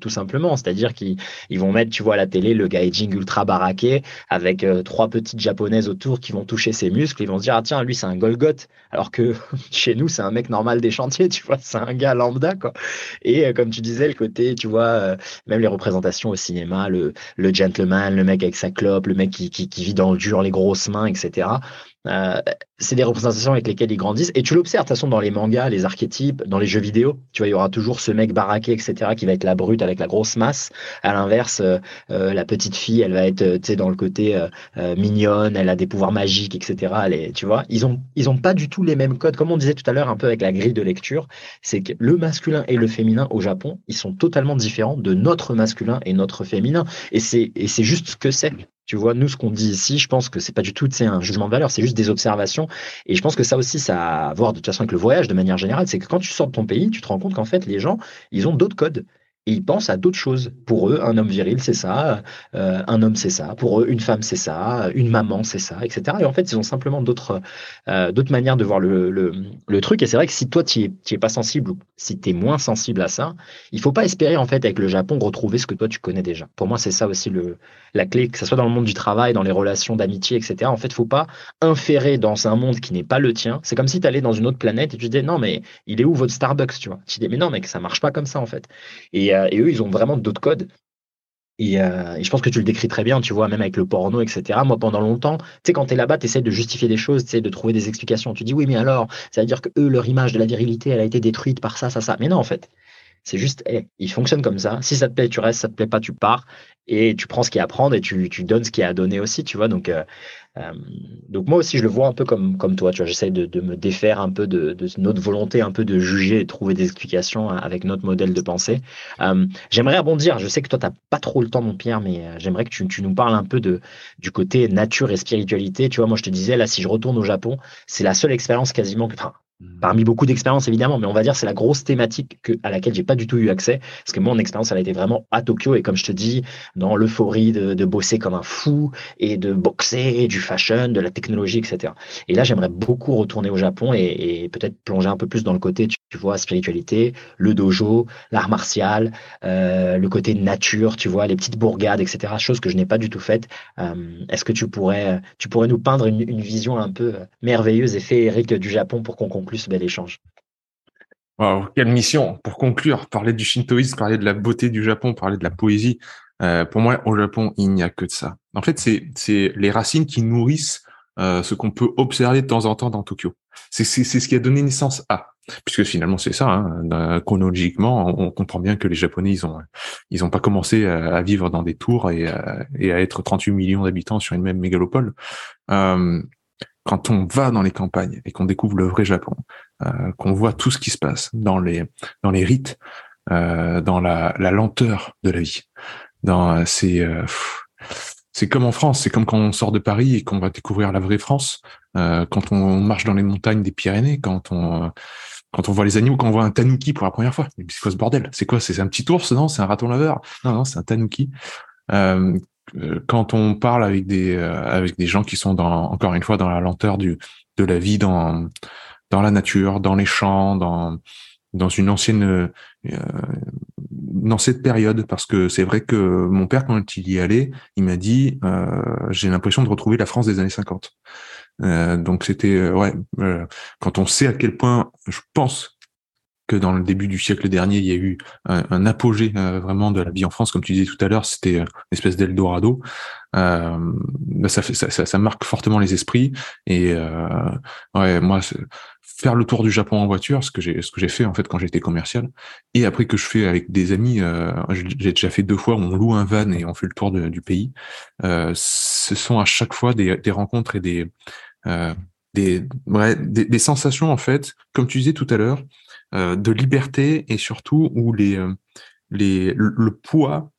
tout simplement. C'est-à-dire qu'ils ils vont mettre, tu vois, à la télé le gaijin ultra baraqué avec euh, trois petites japonaises autour qui vont toucher ses muscles. Ils vont se dire, ah tiens, lui, c'est un Golgoth. Alors que (laughs) chez nous, c'est un mec normal des chantiers, tu vois, c'est un gars lambda, quoi. Et euh, comme tu disais, le côté, tu vois, euh, même les représentations au cinéma, le, le gentleman, le mec avec sa clope, le mec qui, qui, qui vit dans le dur, les grosses mains, etc. Euh, c'est des représentations avec lesquelles ils grandissent. Et tu l'observes, de toute façon, dans les mangas, les archétypes, dans les jeux vidéo. Tu vois, il y aura toujours ce mec baraqué, etc., qui va être la brute avec la grosse masse. À l'inverse, euh, euh, la petite fille, elle va être, tu sais, dans le côté mignonne, elle a des pouvoirs magiques, etc. Elle est, tu vois, ils ont, ils ont pas du tout les mêmes codes. Comme on disait tout à l'heure, un peu avec la grille de lecture, c'est que le masculin et le féminin au Japon, ils sont totalement différents de notre masculin et notre féminin. Et c'est, et c'est juste ce que c'est. Tu vois, nous, ce qu'on dit ici, je pense que c'est pas du tout un jugement de valeur, c'est juste des observations. Et je pense que ça aussi, ça a à voir de toute façon avec le voyage de manière générale. C'est que quand tu sors de ton pays, tu te rends compte qu'en fait, les gens, ils ont d'autres codes ils pensent à d'autres choses. Pour eux, un homme viril, c'est ça, euh, un homme, c'est ça. Pour eux, une femme, c'est ça, une maman, c'est ça, etc. Et en fait, ils ont simplement d'autres euh, manières de voir le, le, truc. Et c'est vrai que si toi, tu n'y es, pas sensible, ou si tu es moins sensible à ça, il faut pas espérer, en fait, avec le Japon, retrouver ce que toi, tu connais déjà. Pour moi, c'est ça aussi le, la clé, que ce soit dans le monde du travail, dans les relations d'amitié, etc. En fait, il faut pas inférer dans un monde qui n'est pas le tien. C'est comme si tu allais dans une autre planète et tu disais, non, mais il est où votre Starbucks, tu vois? Tu dis, mais non, mec, ça marche pas comme ça, en fait. Et euh, et, eux, ils ont vraiment d'autres codes. Euh, et, je pense que tu le décris très bien, tu vois, même avec le porno, etc. Moi, pendant longtemps, tu sais, quand tu es là-bas, tu essaies de justifier des choses, tu de trouver des explications. Tu dis, oui, mais alors, ça veut dire que eux, leur image de la virilité, elle a été détruite par ça, ça, ça. Mais non, en fait, c'est juste, hey, ils fonctionnent comme ça. Si ça te plaît, tu restes, ça te plaît pas, tu pars. Et tu prends ce qu'il y a à prendre et tu, donnes ce qu'il y a à donner aussi, tu vois. Donc, euh, euh, donc moi aussi, je le vois un peu comme, comme toi. Tu vois, j'essaie de, de, me défaire un peu de, de, notre volonté, un peu de juger et trouver des explications avec notre modèle de pensée. Euh, j'aimerais rebondir. Je sais que toi, tu n'as pas trop le temps, mon Pierre, mais euh, j'aimerais que tu, tu, nous parles un peu de, du côté nature et spiritualité. Tu vois, moi, je te disais, là, si je retourne au Japon, c'est la seule expérience quasiment que, enfin, Parmi beaucoup d'expériences évidemment, mais on va dire c'est la grosse thématique que, à laquelle j'ai pas du tout eu accès, parce que mon expérience elle a été vraiment à Tokyo et comme je te dis, dans l'euphorie de, de, bosser comme un fou et de boxer, du fashion, de la technologie, etc. Et là j'aimerais beaucoup retourner au Japon et, et peut-être plonger un peu plus dans le côté, tu, vois, spiritualité, le dojo, l'art martial, euh, le côté nature, tu vois, les petites bourgades, etc. Choses que je n'ai pas du tout faites. Euh, Est-ce que tu pourrais, tu pourrais nous peindre une, une vision un peu merveilleuse et féerique du Japon pour qu'on conclue? Ce bel échange. quelle mission Pour conclure, parler du shintoïsme, parler de la beauté du Japon, parler de la poésie. Euh, pour moi, au Japon, il n'y a que de ça. En fait, c'est les racines qui nourrissent euh, ce qu'on peut observer de temps en temps dans Tokyo. C'est ce qui a donné naissance à. Puisque finalement c'est ça, hein, chronologiquement, on comprend bien que les Japonais ils ont ils ont pas commencé à, vivre dans des tours et, et à être 38 millions d'habitants sur une même mégalopole. Euh, quand on va dans les campagnes et qu'on découvre le vrai Japon, euh, qu'on voit tout ce qui se passe dans les dans les rites, euh, dans la, la, lenteur de la vie, dans c'est euh, c'est comme en France, c'est comme quand on sort de Paris et qu'on va découvrir la vraie France, euh, quand on marche dans les montagnes des Pyrénées, quand on quand on voit les animaux, quand on voit un tanuki pour la première fois. C'est quoi ce bordel? C'est quoi? C'est un petit ours? Non, c'est un raton laveur? Non, non, c'est un tanuki. Euh, euh, quand on parle avec des euh, avec des gens qui sont dans encore une fois dans la lenteur du de la vie dans dans la nature, dans les champs, dans dans une ancienne euh, dans cette période parce que c'est vrai que mon père quand il y allait, il m'a dit euh, j'ai l'impression de retrouver la France des années 50. Euh, donc c'était ouais quand on sait à quel point je pense dans le début du siècle dernier, il y a eu un, apogée euh, vraiment de la vie en France, comme tu disais tout à l'heure, c'était une espèce d'Eldorado. Euh, bah, ça, marque fortement les esprits. Et euh, moi, faire le tour du Japon en voiture, ce que j'ai, ce que j'ai fait en fait quand j'étais commercial, et après que je fais avec des amis, euh, j'ai déjà fait deux fois, on loue un van et on fait le tour du pays. Euh, ce sont à chaque fois des, rencontres et des des, des, sensations en fait, comme tu disais tout à l'heure, euh, de liberté et surtout où les, euh, les, le, poids,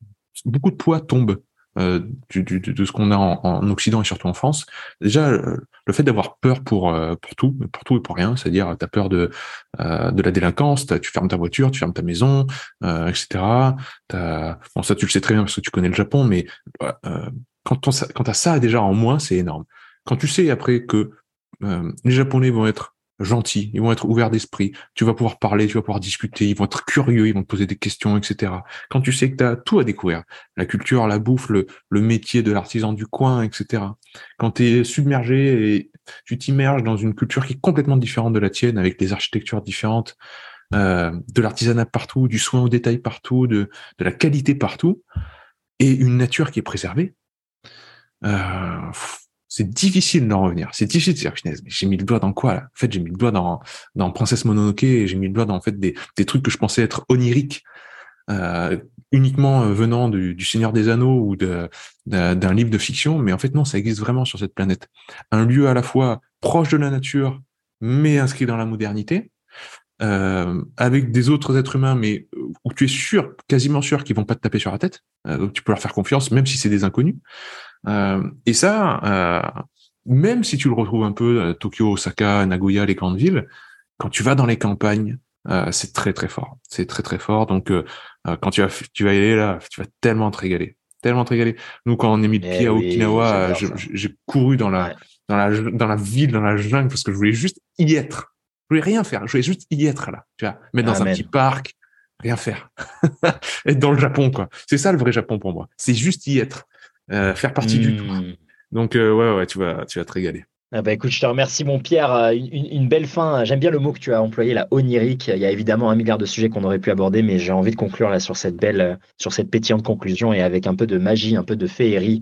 beaucoup de poids tombe euh, du, du, de ce qu'on a en, en, Occident et surtout en France. Déjà, le fait d'avoir peur pour pour tout, pour tout et pour rien, c'est-à-dire tu as peur de de la délinquance, tu fermes ta voiture, tu fermes ta maison, euh, etc. Bon, ça tu le sais très bien parce que tu connais le Japon, mais euh, quand tu quand ça déjà en moins, c'est énorme. Quand tu sais après que les Japonais vont être gentils, ils vont être ouverts d'esprit, tu vas pouvoir parler, tu vas pouvoir discuter, ils vont être curieux, ils vont te poser des questions, etc. Quand tu sais que tu as tout à découvrir, la culture, la bouffe, le, métier de l'artisan du coin, etc. Quand tu es submergé et tu t'immerges dans une culture qui est complètement différente de la tienne, avec des architectures différentes, euh, de l'artisanat partout, du soin au détail partout, de, la qualité partout, et une nature qui est préservée, euh, c'est difficile d'en revenir. C'est difficile de dire, mais j'ai mis le doigt dans quoi, là? En fait, j'ai mis le doigt dans, dans Princesse Mononoke j'ai mis le doigt dans, en fait, des, des trucs que je pensais être oniriques, euh, uniquement euh, venant du, du, Seigneur des Anneaux ou de, d'un livre de fiction. Mais en fait, non, ça existe vraiment sur cette planète. Un lieu à la fois proche de la nature, mais inscrit dans la modernité. Euh, avec des autres êtres humains, mais où tu es sûr, quasiment sûr qu'ils vont pas te taper sur la tête, euh, donc tu peux leur faire confiance, même si c'est des inconnus. Euh, et ça, euh, même si tu le retrouves un peu euh, Tokyo, Osaka, Nagoya, les grandes villes, quand tu vas dans les campagnes, c'est très très fort. C'est très très fort. Donc quand tu vas tu vas y aller là, tu vas tellement te régaler, tellement te régaler. Nous quand on est mis le eh pied à Okinawa, j'ai couru dans la dans la dans la ville, dans la jungle parce que je voulais juste y être. Je voulais rien faire, je voulais juste y être là. Tu vois, mettre dans un petit parc, rien faire. (laughs) être dans le Japon quoi. C'est ça le vrai Japon pour moi. C'est juste y être. Euh, faire partie du tout. Hmm. Donc euh, ouais, ouais, tu vas, tu vas te régaler. Ah bah écoute, je te remercie mon Pierre. Euh, une, une belle fin. J'aime bien le mot que tu as employé, la onirique. Il y a évidemment un milliard de sujets qu'on aurait pu aborder, mais j'ai envie de conclure là sur cette belle, sur cette pétillante conclusion et avec un peu de magie, un peu de féerie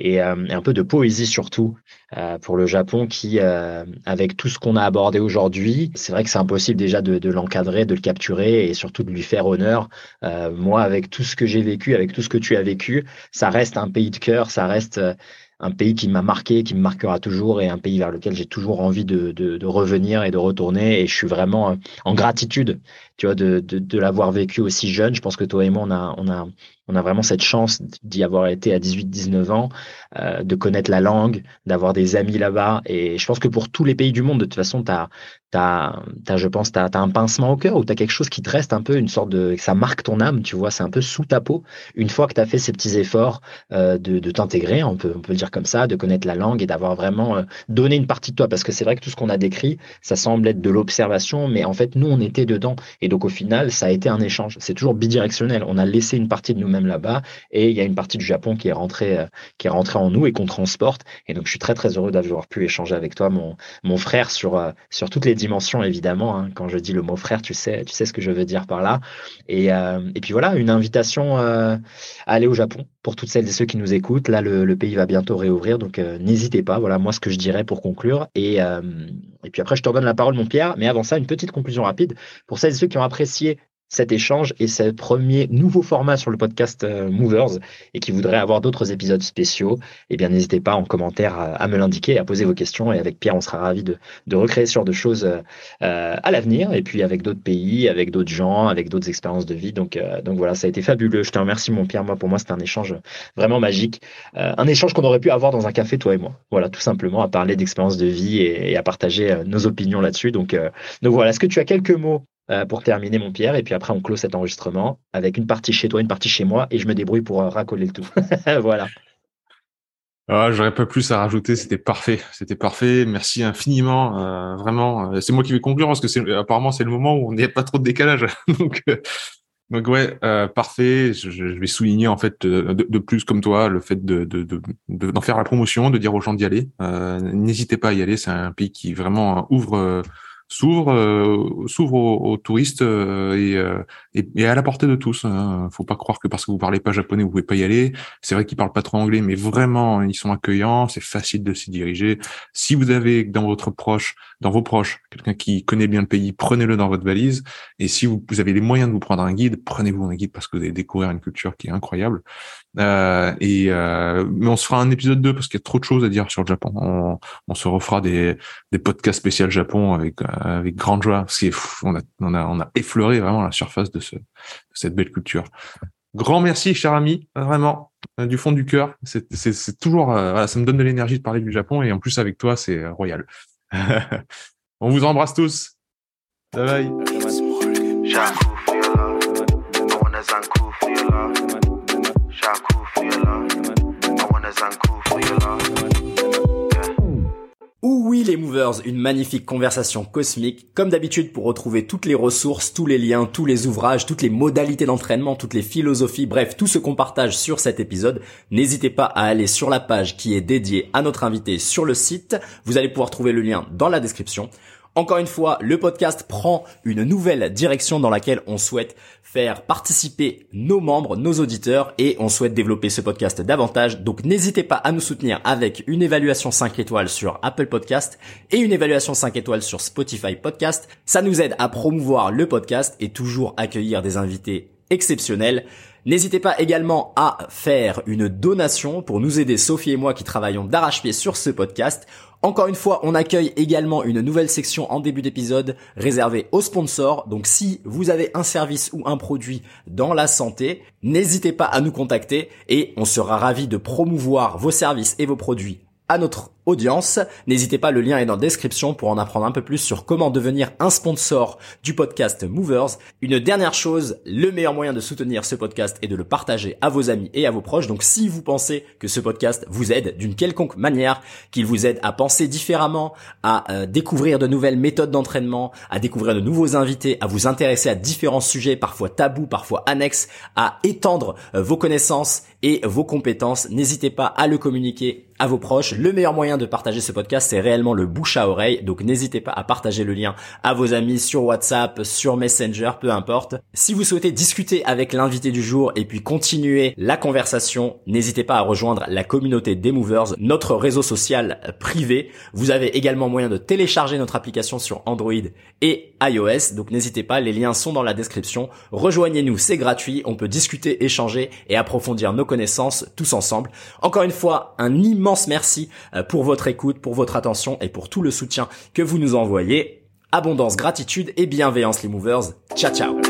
et, euh, un peu de poésie surtout euh, pour le Japon qui, euh, avec tout ce qu'on a abordé aujourd'hui, c'est vrai que c'est impossible déjà de, de l'encadrer, de le capturer et surtout de lui faire honneur. moi, avec tout ce que j'ai vécu, avec tout ce que tu as vécu, ça reste un pays de cœur, ça reste un pays qui m'a marqué, qui me marquera toujours et un pays vers lequel j'ai toujours envie de, de, de, revenir et de retourner. Et je suis vraiment en gratitude, tu vois, de, de, l'avoir vécu aussi jeune. Je pense que toi et moi, on a, on a, on a vraiment cette chance d'y avoir été à 18-19 ans, euh, de connaître la langue, d'avoir des amis là-bas. Et je pense que pour tous les pays du monde, de toute façon, tu as, as, je pense, tu as, un pincement au cœur ou tu as quelque chose qui te reste un peu, une sorte de. Ça marque ton âme, tu vois, c'est un peu sous ta peau. Une fois que tu as fait ces petits efforts euh, de, t'intégrer, on peut, dire comme ça, de connaître la langue et d'avoir vraiment euh, donné une partie de toi. Parce que c'est vrai que tout ce qu'on a décrit, ça semble être de l'observation, mais en fait, nous, on était dedans. Et donc, au final, ça a été un échange. C'est toujours bidirectionnel. On a laissé une partie de nous-mêmes là-bas. Et il y a une partie du Japon qui est rentrée, euh, qui est rentrée en nous et qu'on transporte. Et donc, je suis très, très heureux d'avoir pu échanger avec toi, mon, mon frère, sur, euh, sur toutes les dimensions, évidemment. Hein. Quand je dis le mot frère, tu sais, tu sais ce que je veux dire par là. Et, euh, et puis voilà, une invitation à aller au Japon pour toutes celles et ceux qui nous écoutent. Là, le, pays va bientôt réouvrir, donc n'hésitez pas. Voilà, moi, ce que je dirais pour conclure. Et, et puis après, je te redonne la parole, mon Pierre. Mais avant ça, une petite conclusion rapide pour celles et ceux qui ont apprécié cet échange et ce premier nouveau format sur le podcast euh, Movers et qui voudrait avoir d'autres épisodes spéciaux, eh bien n'hésitez pas en commentaire à, me l'indiquer, à poser vos questions et avec Pierre on sera ravi de, recréer ce genre de choses euh, à l'avenir et puis avec d'autres pays, avec d'autres gens, avec d'autres expériences de vie. Donc, euh, donc voilà, ça a été fabuleux. Je te remercie mon Pierre. Moi pour moi c'était un échange vraiment magique, un échange qu'on aurait pu avoir dans un café toi et moi. Voilà tout simplement à parler d'expériences de vie et, et, à partager nos opinions là-dessus. Donc donc voilà, est-ce que tu as quelques mots euh, pour terminer, mon Pierre. Et puis après, on clôt cet enregistrement avec une partie chez toi, une partie chez moi, et je me débrouille pour euh, racoler le tout. (laughs) voilà. Ah, j'aurais pas plus à rajouter, c'était parfait, c'était parfait. Merci infiniment, euh, vraiment. C'est moi qui vais conclure parce que apparemment c'est le moment où on n'y a pas trop de décalage. (laughs) donc, donc ouais, parfait. Je, vais souligner en fait de, plus comme toi le fait de d'en faire la promotion, de dire aux gens d'y aller. N'hésitez pas à y aller, c'est un pays qui vraiment ouvre s'ouvre euh, s'ouvre aux, touristes et, et, à la portée de tous. Hein. Faut pas croire que parce que vous parlez pas japonais vous pouvez pas y aller. C'est vrai qu'ils parlent pas trop anglais, mais vraiment ils sont accueillants. C'est facile de s'y diriger. Si vous avez dans votre proche, dans vos proches, quelqu'un qui connaît bien le pays, prenez-le dans votre valise. Et si vous, vous avez les moyens de vous prendre un guide, prenez-vous un guide parce que vous allez découvrir une culture qui est incroyable. Euh, et euh, mais on se fera un épisode 2 parce qu'il y a trop de choses à dire sur le Japon. On, on se refera des, des podcasts spécial Japon avec avec grande joie parce qu'on a on a on a effleuré vraiment la surface de ce de cette belle culture. Grand merci, cher ami, vraiment euh, du fond du cœur. C'est toujours euh, voilà, ça me donne de l'énergie de parler du Japon et en plus avec toi c'est royal. (laughs) on vous embrasse tous. Bye bye. Oui les movers, une magnifique conversation cosmique. Comme d'habitude pour retrouver toutes les ressources, tous les liens, tous les ouvrages, toutes les modalités d'entraînement, toutes les philosophies, bref, tout ce qu'on partage sur cet épisode, n'hésitez pas à aller sur la page qui est dédiée à notre invité sur le site. Vous allez pouvoir trouver le lien dans la description. Encore une fois, le podcast prend une nouvelle direction dans laquelle on souhaite faire participer nos membres, nos auditeurs et on souhaite développer ce podcast davantage. Donc n'hésitez pas à nous soutenir avec une évaluation 5 étoiles sur Apple Podcast et une évaluation 5 étoiles sur Spotify Podcast. Ça nous aide à promouvoir le podcast et toujours accueillir des invités exceptionnels. N'hésitez pas également à faire une donation pour nous aider, Sophie et moi qui travaillons d'arrache-pied sur ce podcast. Encore une fois, on accueille également une nouvelle section en début d'épisode réservée aux sponsors. Donc si vous avez un service ou un produit dans la santé, n'hésitez pas à nous contacter et on sera ravi de promouvoir vos services et vos produits à notre N'hésitez pas, le lien est dans la description pour en apprendre un peu plus sur comment devenir un sponsor du podcast Movers. Une dernière chose, le meilleur moyen de soutenir ce podcast est de le partager à vos amis et à vos proches. Donc si vous pensez que ce podcast vous aide d'une quelconque manière, qu'il vous aide à penser différemment, à euh, découvrir de nouvelles méthodes d'entraînement, à découvrir de nouveaux invités, à vous intéresser à différents sujets, parfois tabous, parfois annexes, à étendre euh, vos connaissances et vos compétences, n'hésitez pas à le communiquer à vos proches. Le meilleur moyen de partager ce podcast, c'est réellement le bouche à oreille. Donc n'hésitez pas à partager le lien à vos amis sur WhatsApp, sur Messenger, peu importe. Si vous souhaitez discuter avec l'invité du jour et puis continuer la conversation, n'hésitez pas à rejoindre la communauté des Movers, notre réseau social privé. Vous avez également moyen de télécharger notre application sur Android et iOS. Donc n'hésitez pas, les liens sont dans la description. Rejoignez-nous, c'est gratuit. On peut discuter, échanger et approfondir nos connaissances tous ensemble. Encore une fois, un immense merci euh, pour votre écoute, pour votre attention et pour tout le soutien que vous nous envoyez. Abondance, gratitude et bienveillance les movers. Ciao ciao.